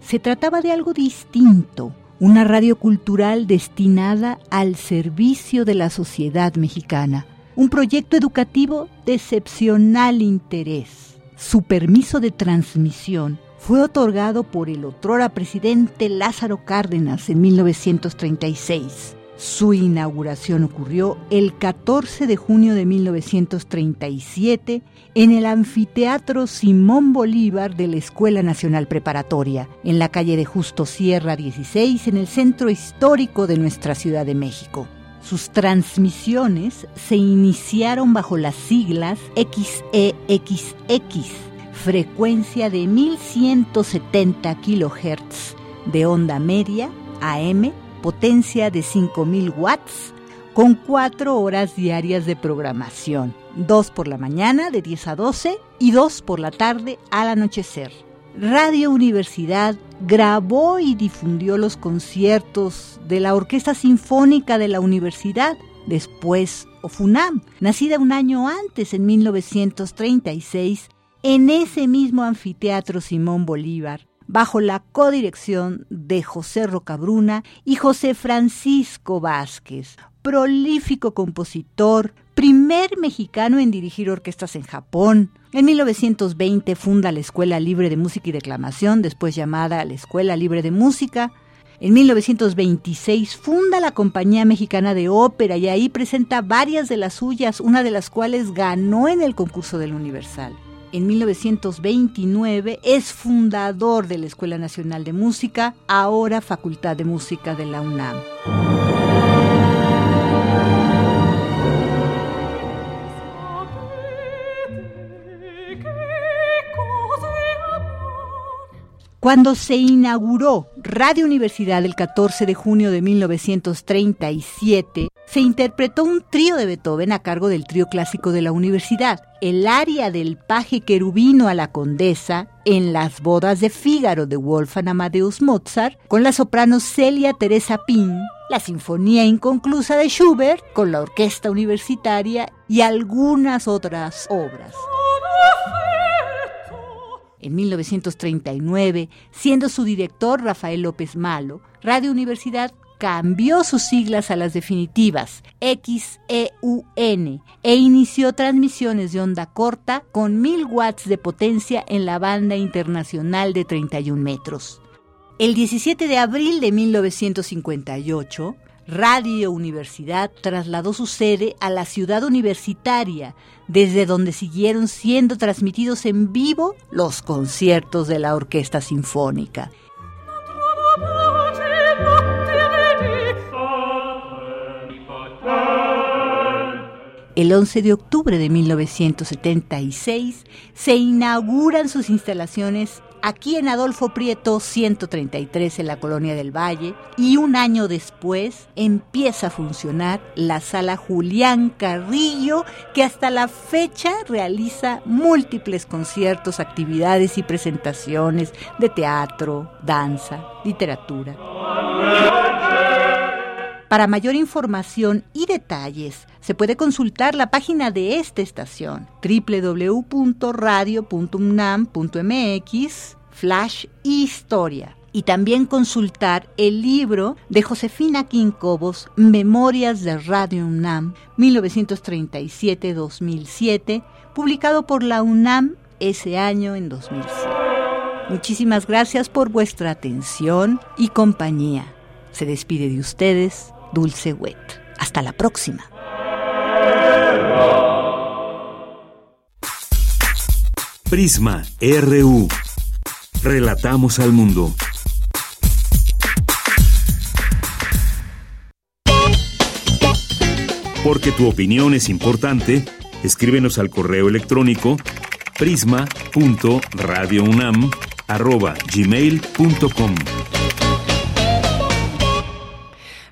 Se trataba de algo distinto, una radio cultural destinada al servicio de la sociedad mexicana, un proyecto educativo de excepcional interés. Su permiso de transmisión fue otorgado por el otrora presidente Lázaro Cárdenas en 1936. Su inauguración ocurrió el 14 de junio de 1937 en el Anfiteatro Simón Bolívar de la Escuela Nacional Preparatoria, en la calle de Justo Sierra 16, en el centro histórico de nuestra Ciudad de México. Sus transmisiones se iniciaron bajo las siglas XEXX, frecuencia de 1170 kHz de onda media AM, potencia de 5000 watts, con cuatro horas diarias de programación, dos por la mañana de 10 a 12 y dos por la tarde al anochecer. Radio Universidad grabó y difundió los conciertos de la Orquesta Sinfónica de la Universidad, después OFUNAM, nacida un año antes, en 1936, en ese mismo anfiteatro Simón Bolívar, bajo la codirección de José Rocabruna y José Francisco Vázquez, prolífico compositor, primer mexicano en dirigir orquestas en Japón. En 1920 funda la Escuela Libre de Música y Declamación, después llamada la Escuela Libre de Música. En 1926 funda la Compañía Mexicana de Ópera y ahí presenta varias de las suyas, una de las cuales ganó en el concurso del Universal. En 1929 es fundador de la Escuela Nacional de Música, ahora Facultad de Música de la UNAM. Cuando se inauguró Radio Universidad el 14 de junio de 1937, se interpretó un trío de Beethoven a cargo del trío clásico de la universidad, el aria del paje querubino a la condesa en las bodas de Fígaro de Wolfgang Amadeus Mozart, con la soprano Celia Teresa Pin, la sinfonía inconclusa de Schubert, con la orquesta universitaria y algunas otras obras. En 1939, siendo su director Rafael López Malo, Radio Universidad cambió sus siglas a las definitivas XEUN e inició transmisiones de onda corta con 1000 watts de potencia en la banda internacional de 31 metros. El 17 de abril de 1958, Radio Universidad trasladó su sede a la ciudad universitaria, desde donde siguieron siendo transmitidos en vivo los conciertos de la Orquesta Sinfónica. El 11 de octubre de 1976 se inauguran sus instalaciones aquí en Adolfo Prieto 133 en la Colonia del Valle y un año después empieza a funcionar la sala Julián Carrillo que hasta la fecha realiza múltiples conciertos, actividades y presentaciones de teatro, danza, literatura. Para mayor información y detalles, se puede consultar la página de esta estación www.radio.unam.mx flash historia y también consultar el libro de Josefina Quincobos, Memorias de Radio UNAM 1937-2007, publicado por la UNAM ese año en 2007. Muchísimas gracias por vuestra atención y compañía. Se despide de ustedes Dulce Wet. Hasta la próxima. Prisma RU. Relatamos al mundo. Porque tu opinión es importante, escríbenos al correo electrónico prisma.radiounam@gmail.com.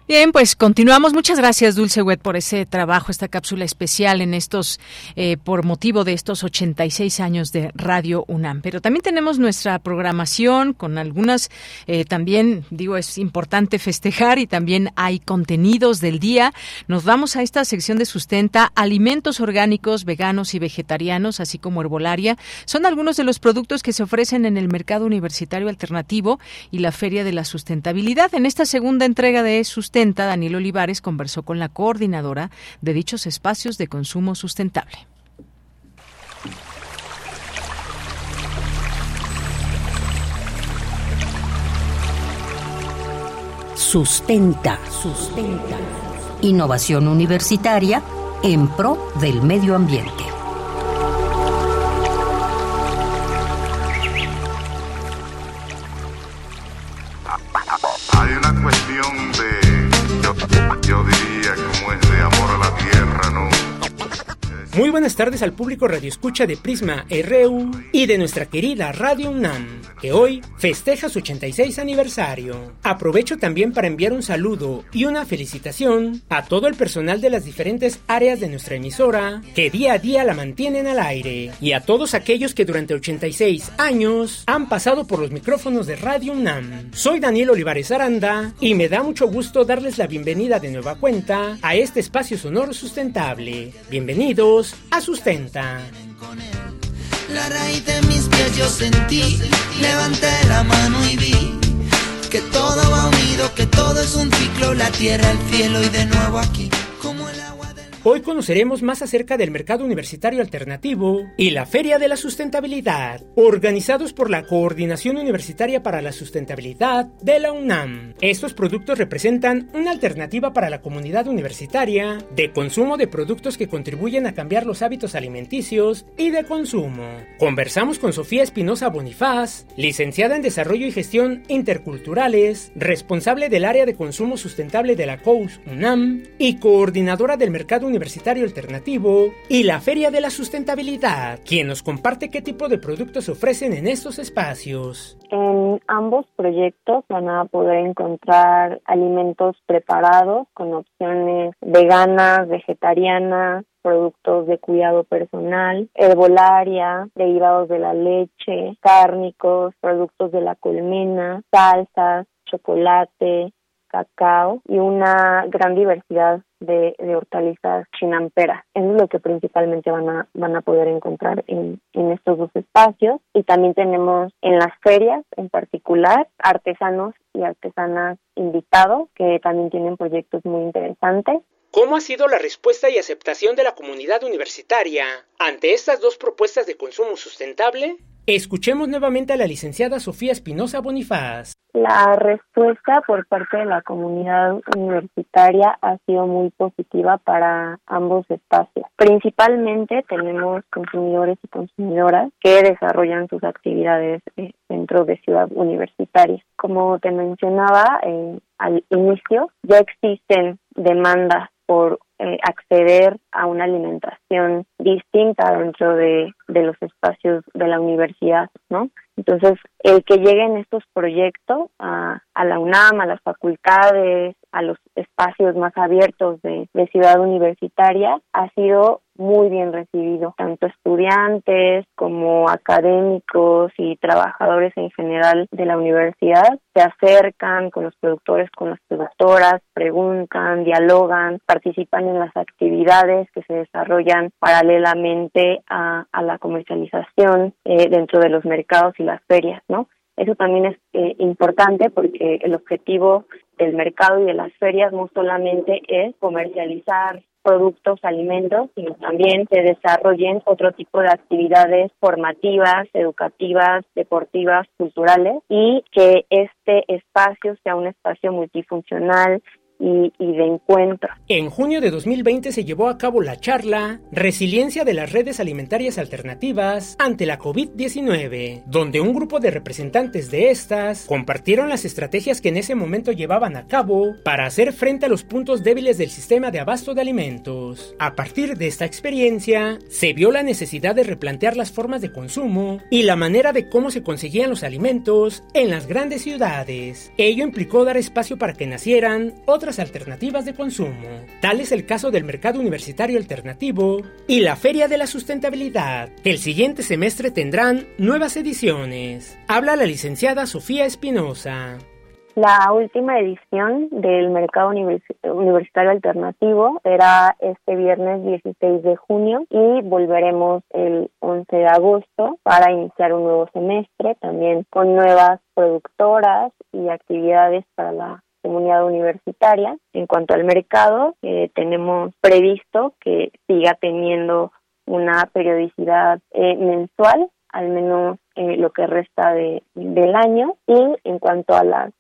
Bien, pues continuamos. Muchas gracias, Dulce Wet, por ese trabajo, esta cápsula especial en estos, eh, por motivo de estos 86 años de Radio UNAM. Pero también tenemos nuestra programación con algunas, eh, también, digo, es importante festejar y también hay contenidos del día. Nos vamos a esta sección de sustenta, alimentos orgánicos, veganos y vegetarianos, así como herbolaria. Son algunos de los productos que se ofrecen en el mercado universitario alternativo y la Feria de la Sustentabilidad. En esta segunda entrega de Sustenta, Daniel Olivares conversó con la coordinadora de dichos espacios de consumo sustentable. Sustenta, sustenta. Innovación universitaria en pro del medio ambiente. Muy buenas tardes al público Radio Escucha de Prisma RU y de nuestra querida Radio UNAM, que hoy festeja su 86 aniversario. Aprovecho también para enviar un saludo y una felicitación a todo el personal de las diferentes áreas de nuestra emisora que día a día la mantienen al aire y a todos aquellos que durante 86 años han pasado por los micrófonos de Radio UNAM. Soy Daniel Olivares Aranda y me da mucho gusto darles la bienvenida de nueva cuenta a este espacio sonoro sustentable. Bienvenidos a Sustenta. La raíz de mis pies yo sentí, levanté la mano y vi que todo va unido, que todo es un ciclo, la tierra, el cielo y de nuevo aquí. Hoy conoceremos más acerca del mercado universitario alternativo y la Feria de la Sustentabilidad, organizados por la Coordinación Universitaria para la Sustentabilidad de la UNAM. Estos productos representan una alternativa para la comunidad universitaria de consumo de productos que contribuyen a cambiar los hábitos alimenticios y de consumo. Conversamos con Sofía Espinosa Bonifaz, licenciada en Desarrollo y Gestión Interculturales, responsable del área de consumo sustentable de la COUS UNAM y coordinadora del mercado Universitario Alternativo y la Feria de la Sustentabilidad, quien nos comparte qué tipo de productos ofrecen en estos espacios. En ambos proyectos van a poder encontrar alimentos preparados con opciones veganas, vegetarianas, productos de cuidado personal, herbolaria, derivados de la leche, cárnicos, productos de la colmena, salsas, chocolate, cacao y una gran diversidad de, hortalizas chinamperas. Eso es lo que principalmente van a, van a poder encontrar en, en estos dos espacios. Y también tenemos en las ferias en particular artesanos y artesanas invitados que también tienen proyectos muy interesantes. ¿Cómo ha sido la respuesta y aceptación de la comunidad universitaria ante estas dos propuestas de consumo sustentable? Escuchemos nuevamente a la licenciada Sofía Espinosa Bonifaz. La respuesta por parte de la comunidad universitaria ha sido muy positiva para ambos espacios. Principalmente tenemos consumidores y consumidoras que desarrollan sus actividades dentro de Ciudad Universitaria. Como te mencionaba eh, al inicio, ya existen demandas por eh, acceder a una alimentación distinta dentro de, los espacios de la universidad, ¿no? Entonces, el que lleguen estos proyectos a, a la UNAM, a las facultades, a los espacios más abiertos de, ciudad universitaria, ha sido muy bien recibido. Tanto estudiantes como académicos y trabajadores en general de la universidad se acercan con los productores, con las productoras, preguntan, dialogan, participan en las actividades que se desarrollan paralelamente a, la comercialización eh, dentro de los mercados y las ferias, ¿no? Eso también es eh, importante porque el objetivo del mercado y de las ferias no solamente es comercializar productos, alimentos, sino también se desarrollen otro tipo de actividades formativas, educativas, deportivas, culturales y que este espacio sea un espacio multifuncional y, de encuentro. En junio de 2020 se llevó a cabo la charla Resiliencia de las redes alimentarias alternativas ante la COVID-19, donde un grupo de representantes de estas compartieron las estrategias que en ese momento llevaban a cabo para hacer frente a los puntos débiles del sistema de abasto de alimentos. A partir de esta experiencia, se vio la necesidad de replantear las formas de consumo y la manera de cómo se conseguían los alimentos en las grandes ciudades. Ello implicó dar espacio para que nacieran otras alternativas de consumo. Tal es el caso del mercado universitario alternativo y la Feria de la Sustentabilidad. El siguiente semestre tendrán nuevas ediciones. Habla la licenciada Sofía Espinosa. La última edición del Mercado Universitario Alternativo será este viernes 16 de junio y volveremos el 11 de agosto para iniciar un nuevo semestre, también con nuevas productoras y actividades para la universitaria. En cuanto al mercado, eh, tenemos previsto que siga teniendo una periodicidad eh, mensual, al menos eh, lo que resta de, del año. Y en cuanto a las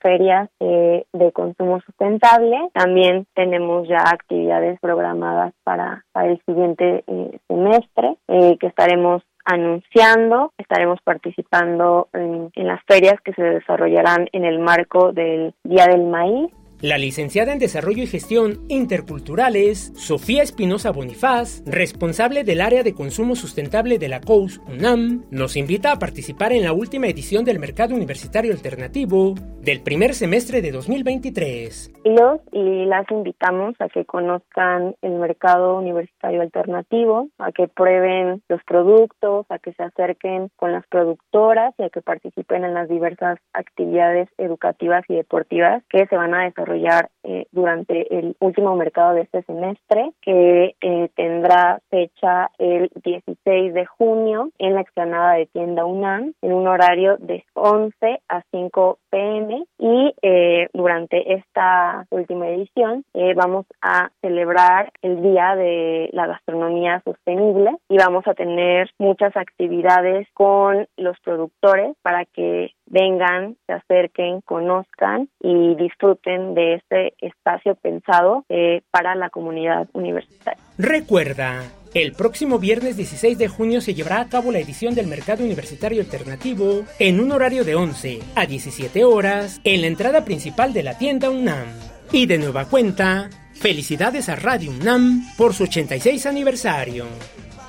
ferias de consumo sustentable, también tenemos ya actividades programadas para, para el siguiente semestre, que estaremos anunciando, estaremos participando en, en, las ferias que se desarrollarán en el marco del Día del Maíz la licenciada en Desarrollo y Gestión Interculturales, Sofía Espinosa Bonifaz, responsable del área de consumo sustentable de la COUS UNAM, nos invita a participar en la última edición del Mercado Universitario Alternativo del primer semestre de 2023. Los y las invitamos a que conozcan el Mercado Universitario Alternativo, a que prueben los productos, a que se acerquen con las productoras y a que participen en las diversas actividades educativas y deportivas que se van a desarrollar eh, durante el último mercado de este semestre, que eh, tendrá fecha el 16 de junio en la explanada de tienda UNAM, en un horario de 11 a 5 pm. Y eh, durante esta última edición vamos a celebrar el Día de la Gastronomía Sostenible y vamos a tener muchas actividades con los productores para que vengan, se acerquen, conozcan y disfruten de este espacio pensado eh, para la comunidad universitaria. Recuerda, el próximo viernes 16 de junio se llevará a cabo la edición del Mercado Universitario Alternativo en un horario de 11 a 17 horas en la entrada principal de la tienda UNAM. Y de nueva cuenta, Felicidades a Radio UNAM por su 86 aniversario.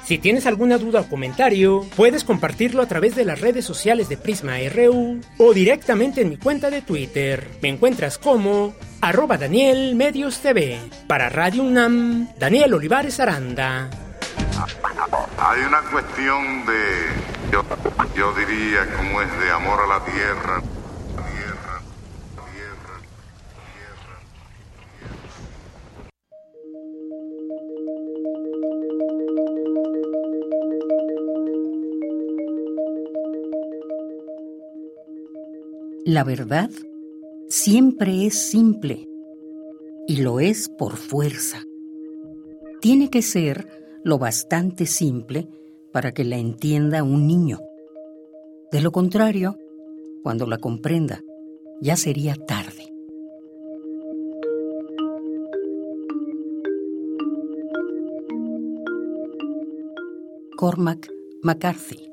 Si tienes alguna duda o comentario, puedes compartirlo a través de las redes sociales de Prisma RU o directamente en mi cuenta de Twitter. Me encuentras como arroba Daniel Medios TV. Para Radio UNAM, Daniel Olivares Aranda. Hay una cuestión de, yo, yo diría, como es de amor a la tierra. La verdad siempre es simple y lo es por fuerza. Tiene que ser lo bastante simple para que la entienda un niño. De lo contrario, cuando la comprenda, ya sería tarde. Cormac McCarthy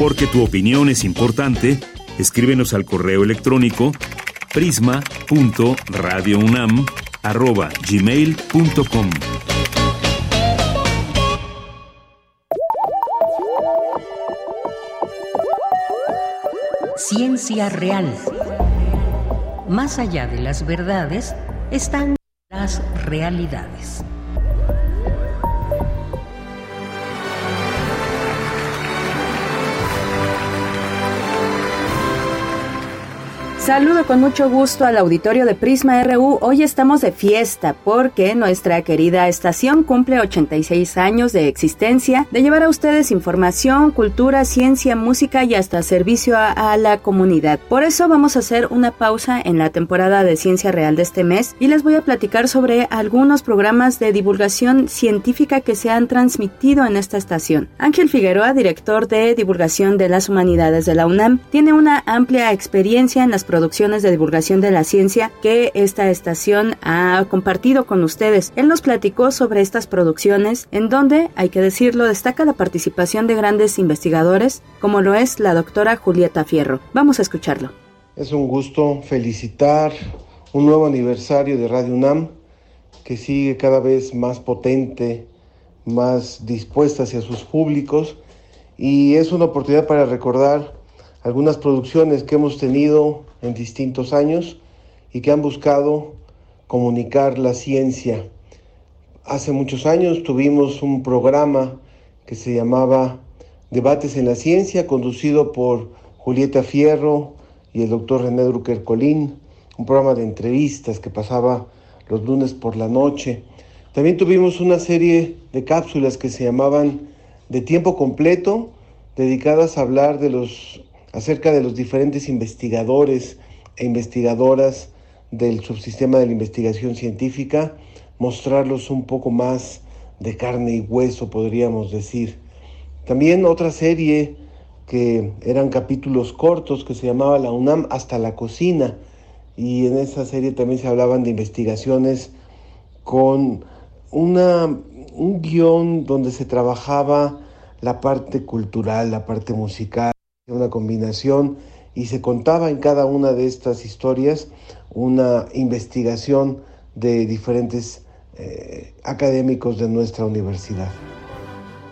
Porque tu opinión es importante, escríbenos al correo electrónico prisma.radiounam@gmail.com. Ciencia real. Más allá de las verdades están las realidades. Saludo con mucho gusto al auditorio de Prisma RU. Hoy estamos de fiesta porque nuestra querida estación cumple 86 años de existencia, de llevar a ustedes información, cultura, ciencia, música y hasta servicio a, a, la comunidad. Por eso vamos a hacer una pausa en la temporada de Ciencia Real de este mes y les voy a platicar sobre algunos programas de divulgación científica que se han transmitido en esta estación. Ángel Figueroa, director de divulgación de las humanidades de la UNAM, tiene una amplia experiencia en las producciones de divulgación de la ciencia que esta estación ha compartido con ustedes. Él nos platicó sobre estas producciones en donde, hay que decirlo, destaca la participación de grandes investigadores como lo es la doctora Julieta Fierro. Vamos a escucharlo. Es un gusto felicitar un nuevo aniversario de Radio UNAM que sigue cada vez más potente, más dispuesta hacia sus públicos y es una oportunidad para recordar algunas producciones que hemos tenido en distintos años y que han buscado comunicar la ciencia. Hace muchos años tuvimos un programa que se llamaba Debates en la Ciencia, conducido por Julieta Fierro y el doctor René Drucker Colín, un programa de entrevistas que pasaba los lunes por la noche. También tuvimos una serie de cápsulas que se llamaban de tiempo completo, dedicadas a hablar de los acerca de los diferentes investigadores e investigadoras del subsistema de la investigación científica, mostrarlos un poco más de carne y hueso, podríamos decir. También otra serie que eran capítulos cortos que se llamaba La UNAM hasta la cocina y en esa serie también se hablaban de investigaciones con una, un guion donde se trabajaba la parte cultural, la parte musical una combinación y se contaba en cada una de estas historias una investigación de diferentes eh, académicos de nuestra universidad.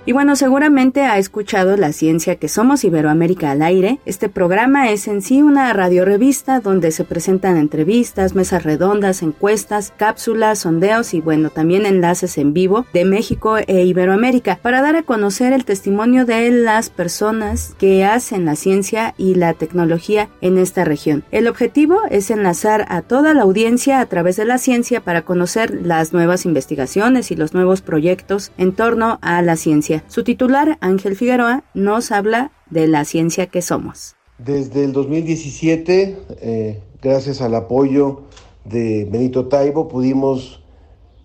Y bueno, seguramente ha escuchado La Ciencia que Somos Iberoamérica al aire. Este programa es en sí una radiorevista donde se presentan entrevistas, mesas redondas, encuestas, cápsulas, sondeos y bueno, también enlaces en vivo de México e Iberoamérica para dar a conocer el testimonio de las personas que hacen la ciencia y la tecnología en esta región. El objetivo es enlazar a toda la audiencia a través de la ciencia para conocer las nuevas investigaciones y los nuevos proyectos en torno a la ciencia. Su titular, Ángel Figueroa, nos habla de la ciencia que somos. Desde el 2017, eh, gracias al apoyo de Benito Taibo, pudimos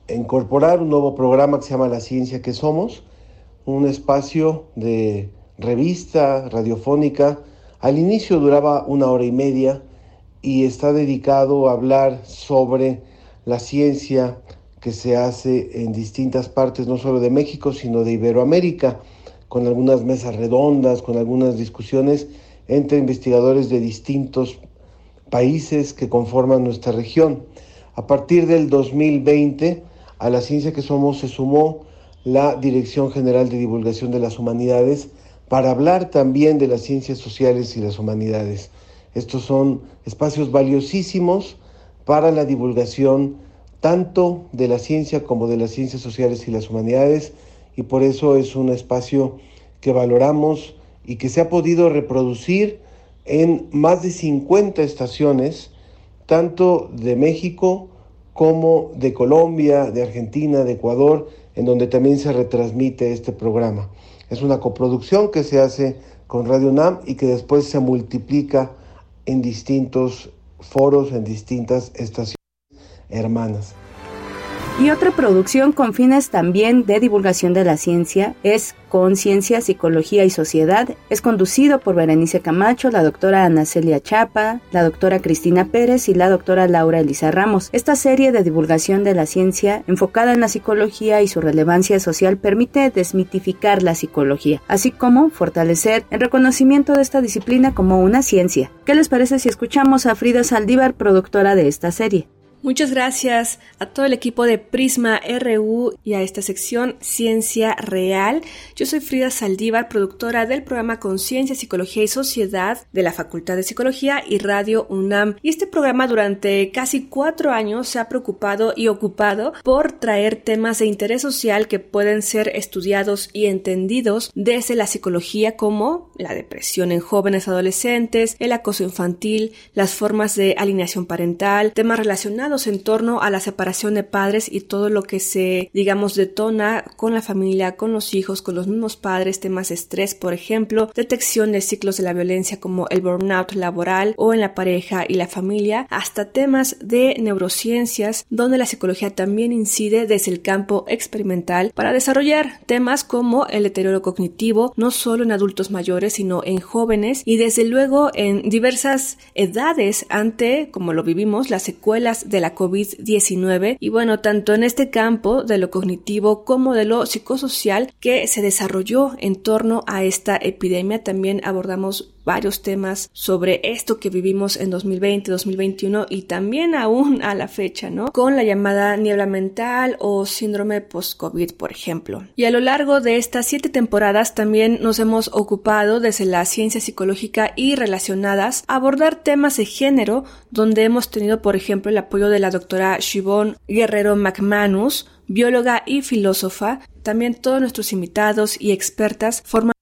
incorporar un nuevo programa que se llama La Ciencia que Somos, un espacio de revista radiofónica. Al inicio duraba una hora y media y está dedicado a hablar sobre la ciencia que se hace en distintas partes, no solo de México, sino de Iberoamérica, con algunas mesas redondas, con algunas discusiones entre investigadores de distintos países que conforman nuestra región. A partir del 2020, a la ciencia que somos se sumó la Dirección General de Divulgación de las Humanidades para hablar también de las ciencias sociales y las humanidades. Estos son espacios valiosísimos para la divulgación tanto de la ciencia como de las ciencias sociales y las humanidades y por eso es un espacio que valoramos y que se ha podido reproducir en más de 50 estaciones, tanto de México como de Colombia, de Argentina, de Ecuador, en donde también se retransmite este programa. Es una coproducción que se hace con Radio NAM y que después se multiplica en distintos foros, en distintas estaciones hermanas. Y otra producción con fines también de divulgación de la ciencia es Conciencia, Psicología y Sociedad. Es conducido por Berenice Camacho, la doctora Ana Celia Chapa, la doctora Cristina Pérez y la doctora Laura Elisa Ramos. Esta serie de divulgación de la ciencia enfocada en la psicología y su relevancia social permite desmitificar la psicología, así como fortalecer el reconocimiento de esta disciplina como una ciencia. ¿Qué les parece si escuchamos a Frida Saldívar, productora de esta serie? Muchas gracias a todo el equipo de Prisma RU y a esta sección Ciencia Real. Yo soy Frida Saldívar, productora del programa Conciencia, Psicología y Sociedad de la Facultad de Psicología y Radio UNAM. Y este programa durante casi cuatro años se ha preocupado y ocupado por traer temas de interés social que pueden ser estudiados y entendidos desde la psicología como la depresión en jóvenes adolescentes, el acoso infantil, las formas de alineación parental, temas relacionados en torno a la separación de padres y todo lo que se, digamos, detona con la familia, con los hijos, con los mismos padres, temas de estrés, por ejemplo, detección de ciclos de la violencia como el burnout laboral o en la pareja y la familia, hasta temas de neurociencias, donde la psicología también incide desde el campo experimental para desarrollar temas como el deterioro cognitivo, no solo en adultos mayores, sino en jóvenes y desde luego en diversas edades ante, como lo vivimos, las secuelas de la COVID-19 y bueno, tanto en este campo de lo cognitivo como de lo psicosocial que se desarrolló en torno a esta epidemia. También abordamos varios temas sobre esto que vivimos en 2020, 2021 y también aún a la fecha, ¿no? Con la llamada niebla mental o síndrome post-COVID, por ejemplo. Y a lo largo de estas siete temporadas también nos hemos ocupado desde la ciencia psicológica y relacionadas abordar temas de género, donde hemos tenido, por ejemplo, el apoyo de la doctora Shivon Guerrero McManus, bióloga y filósofa. También todos nuestros invitados y expertas forman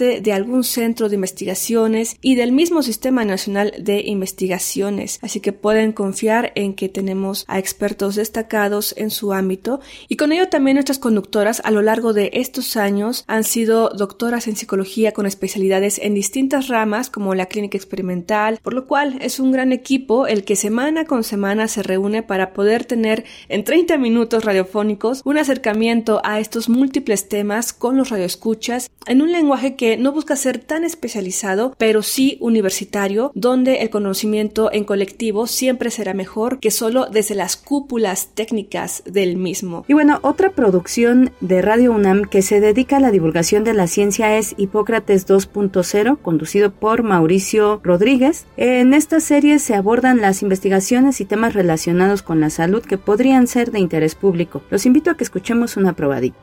de algún centro de investigaciones y del mismo Sistema Nacional de Investigaciones, así que pueden confiar en que tenemos a expertos destacados en su ámbito. Y con ello también nuestras conductoras a lo largo de estos años han sido doctoras en psicología con especialidades en distintas ramas como la clínica experimental, por lo cual es un gran equipo el que semana con semana se reúne para poder tener en 30 minutos radiofónicos un acercamiento a estos múltiples temas con los radioescuchas en un lenguaje que no busca ser tan especializado, pero sí universitario, donde el conocimiento en colectivo siempre será mejor que solo desde las cúpulas técnicas del mismo. Y bueno, otra producción de Radio UNAM que se dedica a la divulgación de la ciencia es Hipócrates 2.0, conducido por Mauricio Rodríguez. En esta serie se abordan las investigaciones y temas relacionados con la salud que podrían ser de interés público. Los invito a que escuchemos una probadita.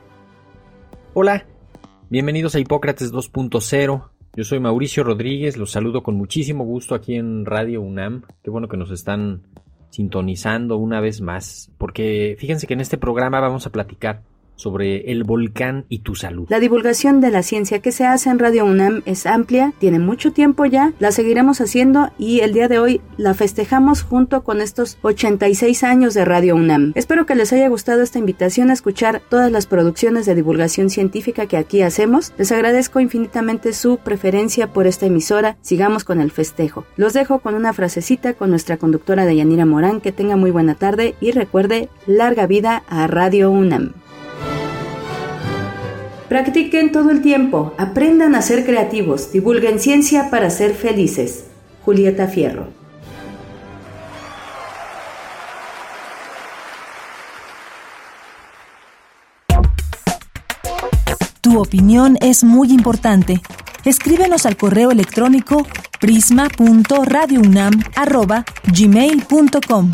Hola, Bienvenidos a Hipócrates 2.0. Yo soy Mauricio Rodríguez, los saludo con muchísimo gusto aquí en Radio UNAM. Qué bueno que nos están sintonizando una vez más, porque fíjense que en este programa vamos a platicar sobre el volcán y tu salud. La divulgación de la ciencia que se hace en Radio UNAM es amplia, tiene mucho tiempo ya, la seguiremos haciendo y el día de hoy la festejamos junto con estos 86 años de Radio UNAM. Espero que les haya gustado esta invitación a escuchar todas las producciones de divulgación científica que aquí hacemos. Les agradezco infinitamente su preferencia por esta emisora. Sigamos con el festejo. Los dejo con una frasecita con nuestra conductora de Yanira Morán. Que tenga muy buena tarde y recuerde, larga vida a Radio UNAM. Practiquen todo el tiempo, aprendan a ser creativos, divulguen ciencia para ser felices. Julieta Fierro. Tu opinión es muy importante. Escríbenos al correo electrónico prisma.radiounam@gmail.com.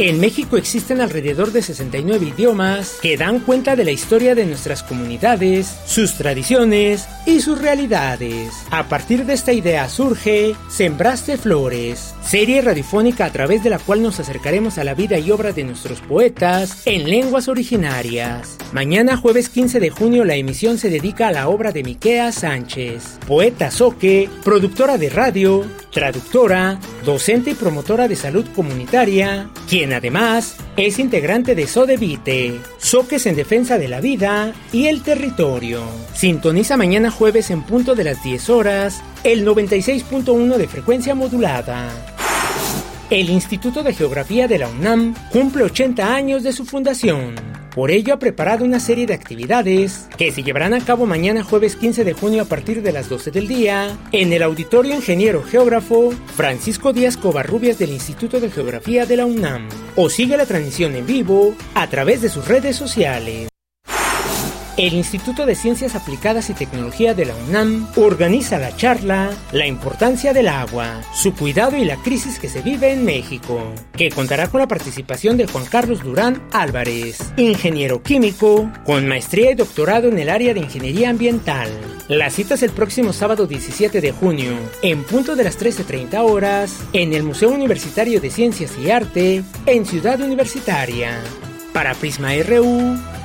En México existen alrededor de 69 idiomas que dan cuenta de la historia de nuestras comunidades, sus tradiciones y sus realidades. A partir de esta idea surge Sembraste Flores, serie radiofónica a través de la cual nos acercaremos a la vida y obra de nuestros poetas en lenguas originarias. Mañana jueves 15 de junio la emisión se dedica a la obra de Miquea Sánchez, poeta soque, productora de radio, traductora, docente y promotora de salud comunitaria, quien además es integrante de Sodevite, Soques en Defensa de la Vida y el Territorio. Sintoniza mañana jueves en punto de las 10 horas el 96.1 de frecuencia modulada. El Instituto de Geografía de la UNAM cumple 80 años de su fundación. Por ello ha preparado una serie de actividades que se llevarán a cabo mañana jueves 15 de junio a partir de las 12 del día en el Auditorio Ingeniero Geógrafo Francisco Díaz Covarrubias del Instituto de Geografía de la UNAM. O sigue la transmisión en vivo a través de sus redes sociales. El Instituto de Ciencias Aplicadas y Tecnología de la UNAM organiza la charla La importancia del agua, su cuidado y la crisis que se vive en México, que contará con la participación de Juan Carlos Durán Álvarez, ingeniero químico con maestría y doctorado en el área de ingeniería ambiental. La cita es el próximo sábado 17 de junio, en punto de las 13.30 horas, en el Museo Universitario de Ciencias y Arte, en Ciudad Universitaria. Para Prisma RU,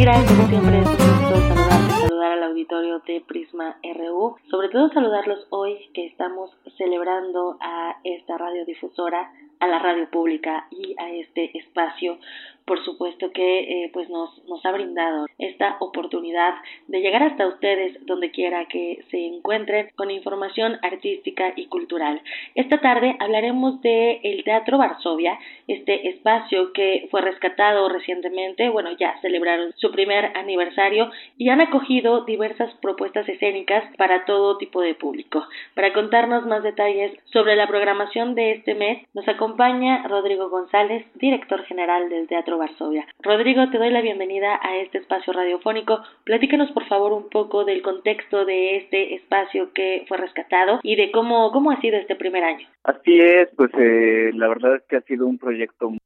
Deyanira, como siempre es un gusto saludarte, saludar al auditorio de Prisma RU, sobre todo saludarlos hoy que estamos celebrando a esta radiodifusora, a la radio pública y a este espacio por supuesto que eh, pues nos, nos ha brindado esta oportunidad de llegar hasta ustedes donde quiera que se encuentren con información artística y cultural. Esta tarde hablaremos de el Teatro Varsovia, este espacio que fue rescatado recientemente, bueno, ya celebraron su primer aniversario y han acogido diversas propuestas escénicas para todo tipo de público. Para contarnos más detalles sobre la programación de este mes, nos acompaña Rodrigo González, director general del Teatro Varsovia. Rodrigo, te doy la bienvenida a este espacio radiofónico. Platícanos, por favor, un poco del contexto de este espacio que fue rescatado y de cómo, cómo ha sido este primer año. Así es, pues eh, la verdad es que ha sido un proyecto muy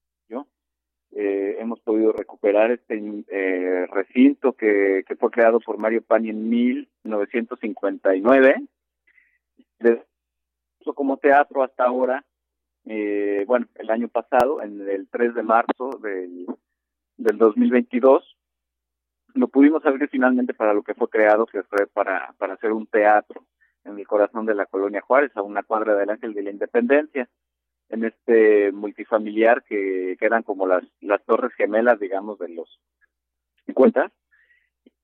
eh, hemos podido recuperar este eh, recinto que, fue creado por Mario Pani en 1959. Desde como teatro hasta ahora eh, bueno, el año pasado, en el 3 de marzo del, del 2022, lo pudimos abrir finalmente para lo que fue creado, que fue para, para hacer un teatro en el corazón de la colonia Juárez, a una cuadra del Ángel de la Independencia, en este multifamiliar que, que eran como las, las torres gemelas, digamos, de los 50,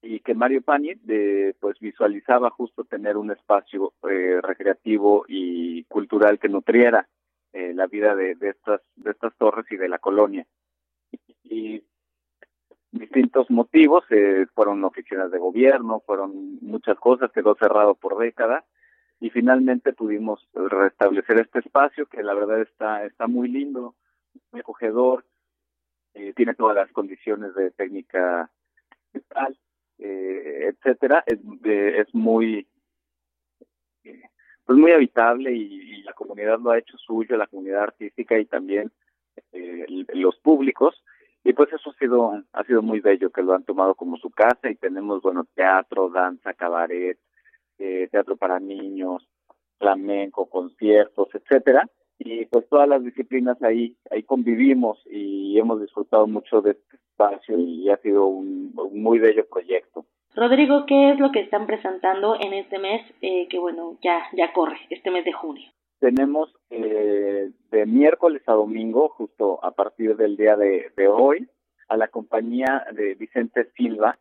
y que Mario Pani de, pues visualizaba justo tener un espacio eh, recreativo y cultural que nutriera eh, la vida de, de, estas de estas torres y de la colonia. Y distintos motivos eh, fueron oficinas de gobierno fueron muchas cosas quedó cerrado por décadas y finalmente pudimos restablecer este espacio que la verdad está está muy lindo muy acogedor eh, tiene todas las condiciones de técnica tal, eh, etcétera. Es, eh, es muy eh, pues muy habitable y, la comunidad lo ha hecho suyo la comunidad artística y también eh, los públicos y pues eso ha sido ha sido muy bello que lo han tomado como su casa y tenemos bueno teatro danza cabaret eh, teatro para niños flamenco conciertos etcétera y pues todas las disciplinas ahí ahí convivimos y hemos disfrutado mucho de este espacio y ha sido un muy bello proyecto. Rodrigo, ¿qué es lo que están presentando en este mes eh, que bueno ya ya corre este mes de junio? Tenemos eh, de miércoles a domingo, justo a partir del día de, hoy, a la compañía de Vicente Silva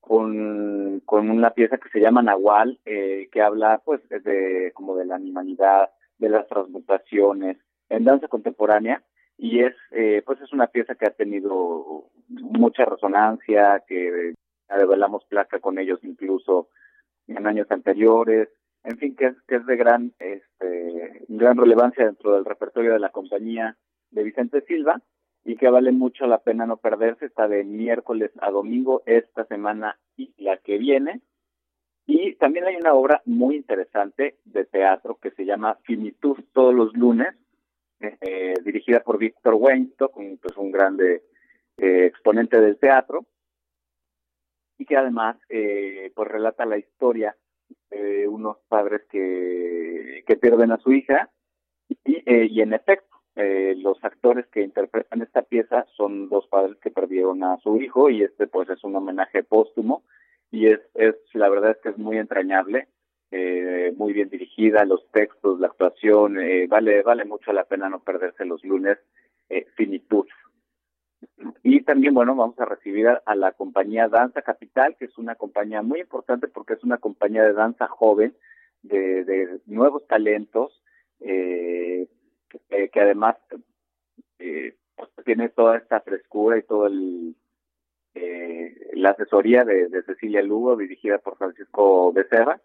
con, con una pieza que se llama Nahual, eh, que habla pues de como de la animalidad, de las transmutaciones en danza contemporánea y es eh, pues es una pieza que ha tenido mucha resonancia que revelamos placa con ellos incluso en años anteriores. En fin que es que es de gran este gran relevancia dentro del repertorio de la compañía de Vicente Silva y que vale mucho la pena no perderse. Está de miércoles a domingo esta semana y la que viene. Y también hay una obra muy interesante de teatro que se llama Finitud todos los lunes, eh, dirigida por Víctor Weinstock, un, pues un grande eh, exponente del teatro, y que además eh, pues relata la historia de unos padres que, que pierden a su hija y, eh, y en efecto eh, los actores que interpretan esta pieza son dos padres que perdieron a su hijo y este pues es un homenaje póstumo y es, es la verdad es que es muy entrañable, eh, muy bien dirigida, los textos, la actuación, eh, vale vale mucho la pena no perderse los lunes eh, Finitud. Y también, bueno, vamos a recibir a, la compañía Danza Capital, que es una compañía muy importante porque es una compañía de danza joven, de, de nuevos talentos, eh, que, que además eh, pues tiene toda esta frescura y todo el, eh, la asesoría de, Cecilia Lugo, dirigida por Francisco Becerra,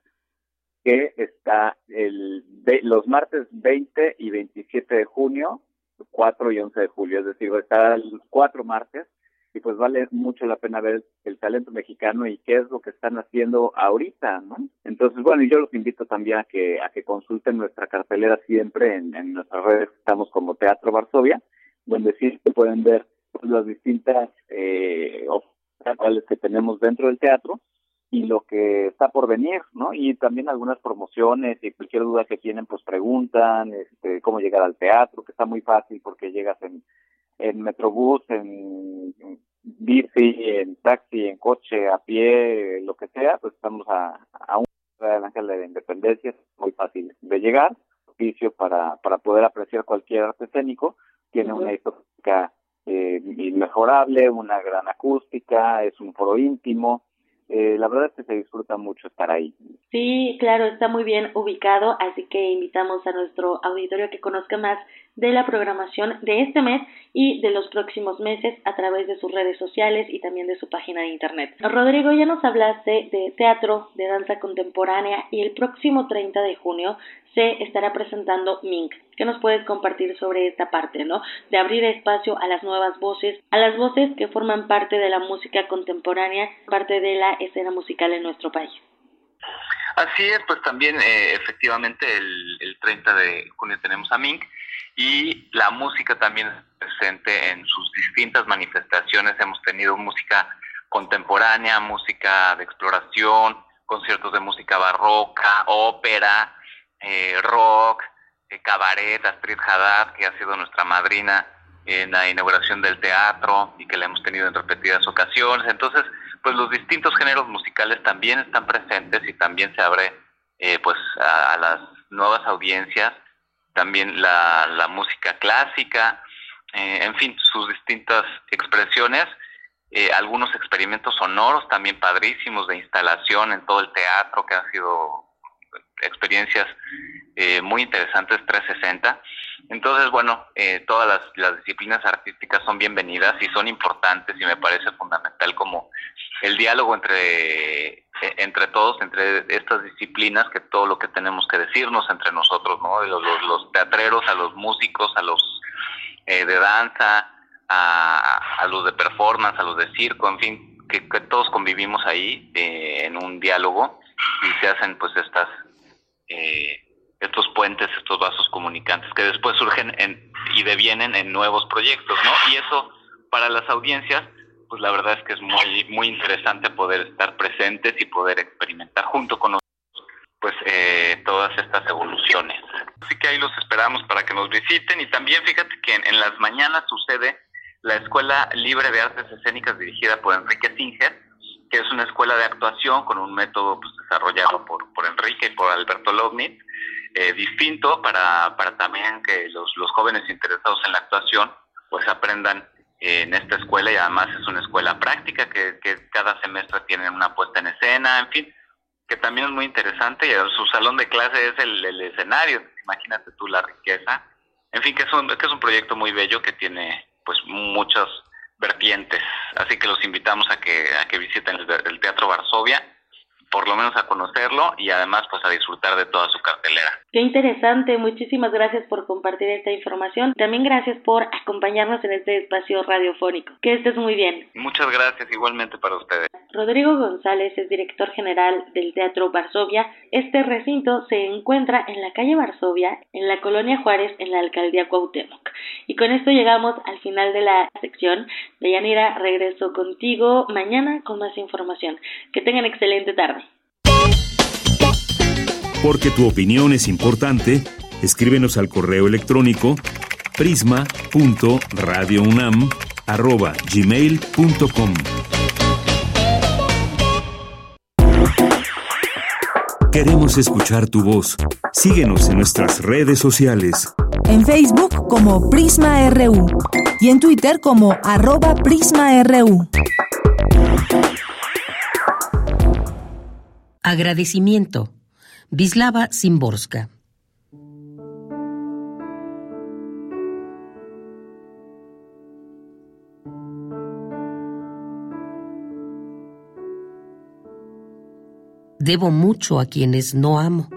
que está el los martes 20 y 27 de junio, 4 y 11 de julio, es decir, está los cuatro martes, y pues vale mucho la pena ver el talento mexicano y qué es lo que están haciendo ahorita, ¿no? Entonces, bueno, y yo los invito también a que a que consulten nuestra cartelera siempre en, en nuestras redes, estamos como Teatro Varsovia, donde sí se pueden ver las distintas eh, ofertas que tenemos dentro del teatro y lo que está por venir, ¿no? Y también algunas promociones y cualquier duda que tienen, pues preguntan, este, cómo llegar al teatro, que está muy fácil porque llegas en, en Metrobús, en, en bici, en taxi, en coche, a pie, lo que sea, pues estamos a, a un del Ángel de la Independencia, es muy fácil de llegar, oficio para, para poder apreciar cualquier arte escénico, tiene uh -huh. una histórica eh, inmejorable, una gran acústica, es un foro íntimo, eh, la verdad es que se disfruta mucho estar ahí. Sí, claro, está muy bien ubicado, así que invitamos a nuestro auditorio a que conozca más de la programación de este mes y de los próximos meses a través de sus redes sociales y también de su página de internet. Rodrigo, ya nos hablaste de teatro, de danza contemporánea y el próximo 30 de junio se estará presentando Mink. ¿Qué nos puedes compartir sobre esta parte, no? De abrir espacio a las nuevas voces, a las voces que forman parte de la música contemporánea, parte de la escena musical en nuestro país. Así es, pues también eh, efectivamente el, el 30 de junio tenemos a Mink y la música también presente en sus distintas manifestaciones. Hemos tenido música contemporánea, música de exploración, conciertos de música barroca, ópera, eh, rock, eh, cabaret, Astrid Haddad, que ha sido nuestra madrina en la inauguración del teatro y que la hemos tenido en repetidas ocasiones. Entonces, pues los distintos géneros musicales también están presentes y también se abre eh, pues a, las nuevas audiencias, también la, la música clásica, eh, en fin, sus distintas expresiones, eh, algunos experimentos sonoros también padrísimos de instalación en todo el teatro que han sido experiencias eh, muy interesantes 360 Entonces, bueno, eh, todas las, disciplinas artísticas son bienvenidas y son importantes y me parece fundamental como el diálogo entre, eh, entre todos, entre estas disciplinas, que todo lo que tenemos que decirnos entre nosotros, ¿no? Los, los, teatreros, a los músicos, a los eh, de danza, a, a, los de performance, a los de circo, en fin, que, todos convivimos ahí en un diálogo y se hacen pues estas... Eh, estos puentes, estos vasos comunicantes que después surgen en, y devienen en nuevos proyectos, ¿no? Y eso para las audiencias, pues la verdad es que es muy muy interesante poder estar presentes y poder experimentar junto con nosotros pues eh, todas estas evoluciones. Así que ahí los esperamos para que nos visiten y también fíjate que en, las mañanas sucede la Escuela Libre de Artes Escénicas dirigida por Enrique Singer, que es una escuela de actuación con un método pues, desarrollado por, por Enrique y por Alberto Lovnitz, eh, distinto para, para también que los, los jóvenes interesados en la actuación pues aprendan en esta escuela y además es una escuela práctica que, que cada semestre tienen una puesta en escena, en fin, que también es muy interesante y su salón de clase es el, el escenario, imagínate tú la riqueza, en fin, que es un, que es un proyecto muy bello que tiene pues muchos vertientes, así que los invitamos a que, a que visiten el, el Teatro Varsovia por lo menos a conocerlo y además pues a disfrutar de toda su cartelera. Qué interesante, muchísimas gracias por compartir esta información. También gracias por acompañarnos en este espacio radiofónico. Que estés muy bien. Muchas gracias igualmente para ustedes. Rodrigo González es director general del Teatro Varsovia. Este recinto se encuentra en la calle Varsovia, en la colonia Juárez, en la alcaldía Cuauhtémoc. Y con esto llegamos al final de la sección. Deyanira, regreso contigo mañana con más información. Que tengan excelente tarde. Porque tu opinión es importante, escríbenos al correo electrónico prisma.radiounam@gmail.com. Queremos escuchar tu voz. Síguenos en nuestras redes sociales. En Facebook como Prisma RU y en Twitter como arroba PrismaRU. Agradecimiento. Vislava Simborska. Debo mucho a quienes no amo.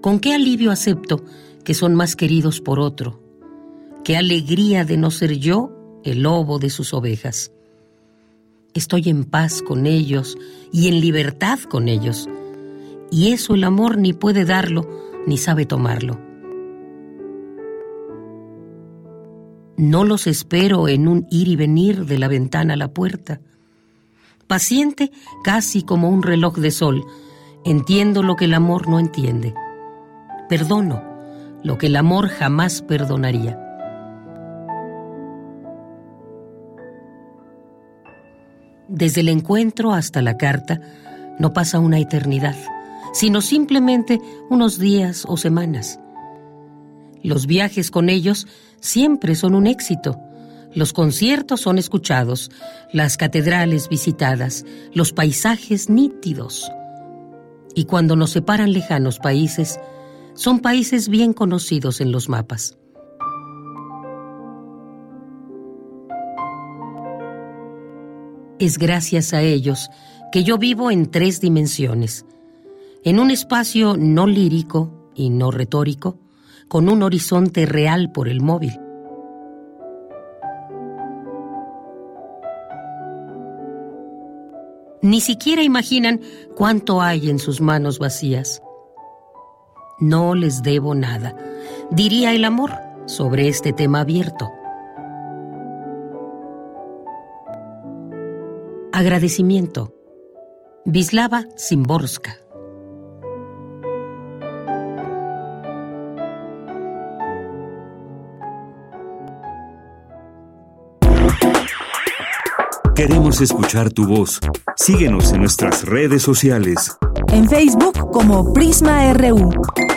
Con qué alivio acepto que son más queridos por otro. Qué alegría de no ser yo el lobo de sus ovejas. Estoy en paz con ellos y en libertad con ellos. Y eso el amor ni puede darlo ni sabe tomarlo. No los espero en un ir y venir de la ventana a la puerta. Paciente, casi como un reloj de sol, entiendo lo que el amor no entiende. Perdono lo que el amor jamás perdonaría. Desde el encuentro hasta la carta no pasa una eternidad, sino simplemente unos días o semanas. Los viajes con ellos siempre son un éxito. Los conciertos son escuchados, las catedrales visitadas, los paisajes nítidos. Y cuando nos separan lejanos países, son países bien conocidos en los mapas. Es gracias a ellos que yo vivo en tres dimensiones, en un espacio no lírico y no retórico, con un horizonte real por el móvil. Ni siquiera imaginan cuánto hay en sus manos vacías. No les debo nada, diría el amor sobre este tema abierto. Agradecimiento. Vislava Simborska. Queremos escuchar tu voz. Síguenos en nuestras redes sociales. En Facebook como Prisma RU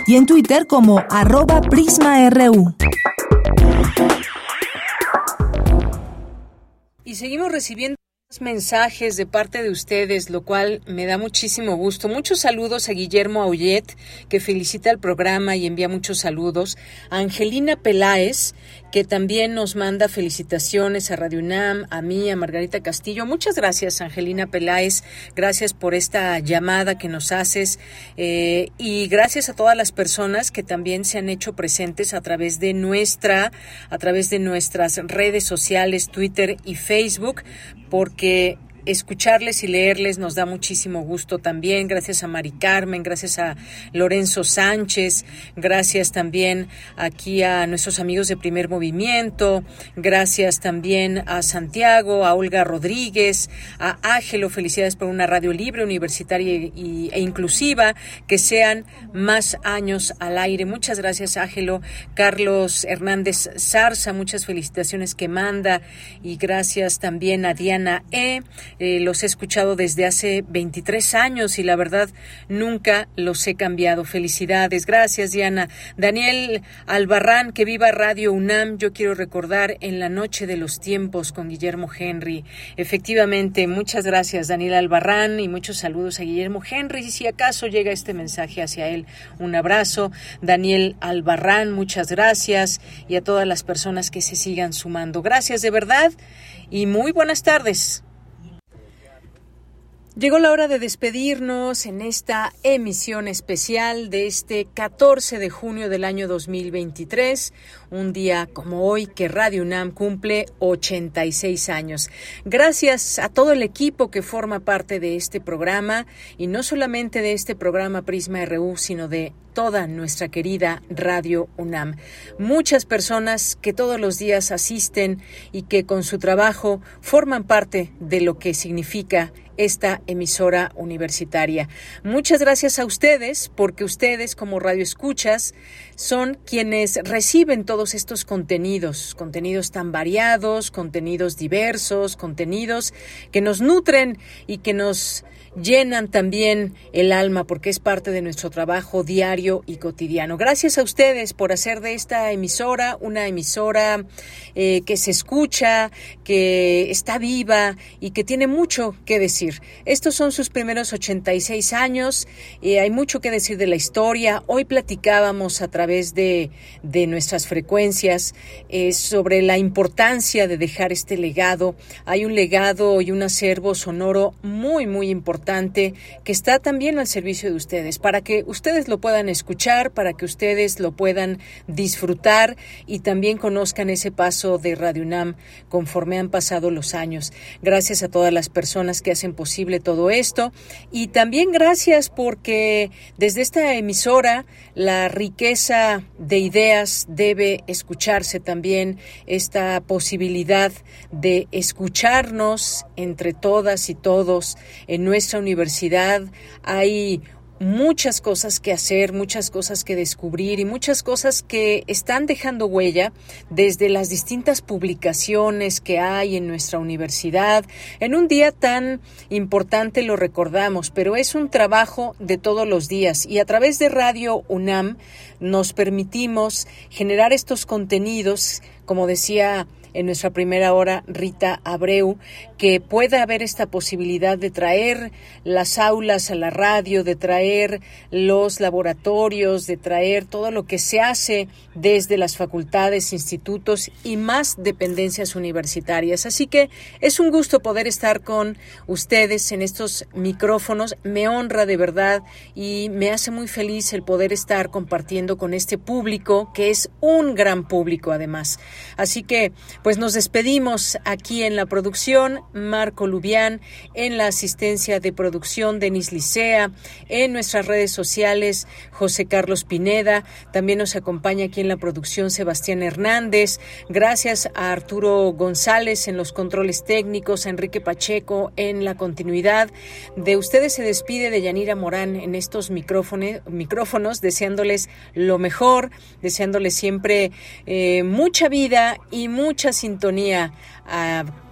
y en Twitter como arroba PrismaRU. Y seguimos recibiendo mensajes de parte de ustedes, lo cual me da muchísimo gusto. Muchos saludos a Guillermo Aullet, que felicita el programa y envía muchos saludos. A Angelina Peláez, que también nos manda felicitaciones a Radio UNAM, a mí, a Margarita Castillo. Muchas gracias, Angelina Peláez. Gracias por esta llamada que nos haces. Eh, y gracias a todas las personas que también se han hecho presentes a través de nuestra, a través de nuestras redes sociales, Twitter y Facebook, porque escucharles y leerles nos da muchísimo gusto también. Gracias a Mari Carmen, gracias a Lorenzo Sánchez, gracias también aquí a nuestros amigos de Primer Movimiento, gracias también a Santiago, a Olga Rodríguez, a Ángelo, felicidades por una radio libre, universitaria e inclusiva, que sean más años al aire. Muchas gracias, Ángelo. Carlos Hernández Zarza, muchas felicitaciones que manda y gracias también a Diana E. Eh, los he escuchado desde hace 23 años y la verdad nunca los he cambiado. Felicidades. Gracias, Diana. Daniel Albarrán, que viva Radio UNAM. Yo quiero recordar en la noche de los tiempos con Guillermo Henry. Efectivamente, muchas gracias, Daniel Albarrán, y muchos saludos a Guillermo Henry. Si acaso llega este mensaje hacia él, un abrazo. Daniel Albarrán, muchas gracias. Y a todas las personas que se sigan sumando. Gracias de verdad y muy buenas tardes. Llegó la hora de despedirnos en esta emisión especial de este 14 de junio del año 2023, un día como hoy que Radio UNAM cumple 86 años. Gracias a todo el equipo que forma parte de este programa y no solamente de este programa Prisma RU, sino de toda nuestra querida Radio UNAM. Muchas personas que todos los días asisten y que con su trabajo forman parte de lo que significa esta emisora universitaria. Muchas gracias a ustedes porque ustedes como Radio Escuchas son quienes reciben todos estos contenidos, contenidos tan variados, contenidos diversos, contenidos que nos nutren y que nos llenan también el alma porque es parte de nuestro trabajo diario y cotidiano. Gracias a ustedes por hacer de esta emisora una emisora eh, que se escucha, que está viva y que tiene mucho que decir. Estos son sus primeros 86 años, y hay mucho que decir de la historia. Hoy platicábamos a través de, de nuestras frecuencias eh, sobre la importancia de dejar este legado. Hay un legado y un acervo sonoro muy, muy importante que está también al servicio de ustedes, para que ustedes lo puedan escuchar, para que ustedes lo puedan disfrutar y también conozcan ese paso de Radio UNAM conforme han pasado los años. Gracias a todas las personas que hacen posible todo esto y también gracias porque desde esta emisora la riqueza de ideas debe escucharse también, esta posibilidad de escucharnos entre todas y todos en universidad hay muchas cosas que hacer, muchas cosas que descubrir y muchas cosas que están dejando huella desde las distintas publicaciones que hay en nuestra universidad. En un día tan importante lo recordamos, pero es un trabajo de todos los días y a través de Radio UNAM nos permitimos generar estos contenidos, como decía en nuestra primera hora Rita Abreu, que pueda haber esta posibilidad de traer las aulas a la radio, de traer los laboratorios, de traer todo lo que se hace desde las facultades, institutos y más dependencias universitarias. Así que es un gusto poder estar con ustedes en estos micrófonos. Me honra de verdad y me hace muy feliz el poder estar compartiendo con este público, que es un gran público además. Así que pues nos despedimos aquí en la producción, Marco Lubián, en la asistencia de producción, Denis Licea, en nuestras redes sociales, José Carlos Pineda, también nos acompaña aquí en la producción Sebastián Hernández, gracias a Arturo González en los controles técnicos, a Enrique Pacheco en la continuidad. De ustedes se despide de Yanira Morán en estos micrófonos, micrófonos deseándoles lo mejor, deseándoles siempre eh, mucha vida y mucha sintonía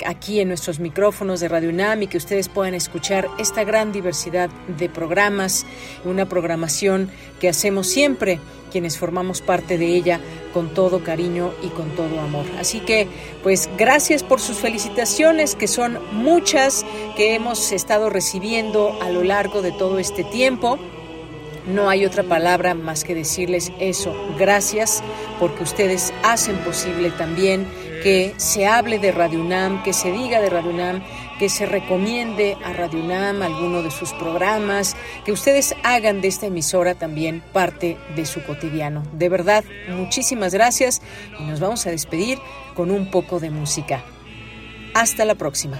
aquí en nuestros micrófonos de Radio UNAM y que ustedes puedan escuchar esta gran diversidad de programas, una programación que hacemos siempre quienes formamos parte de ella con todo cariño y con todo amor. Así que, pues gracias por sus felicitaciones, que son muchas que hemos estado recibiendo a lo largo de todo este tiempo. No hay otra palabra más que decirles eso. Gracias porque ustedes hacen posible también que se hable de Radio UNAM, que se diga de Radio UNAM, que se recomiende a Radio UNAM alguno de sus programas, que ustedes hagan de esta emisora también parte de su cotidiano. De verdad, muchísimas gracias y nos vamos a despedir con un poco de música. Hasta la próxima.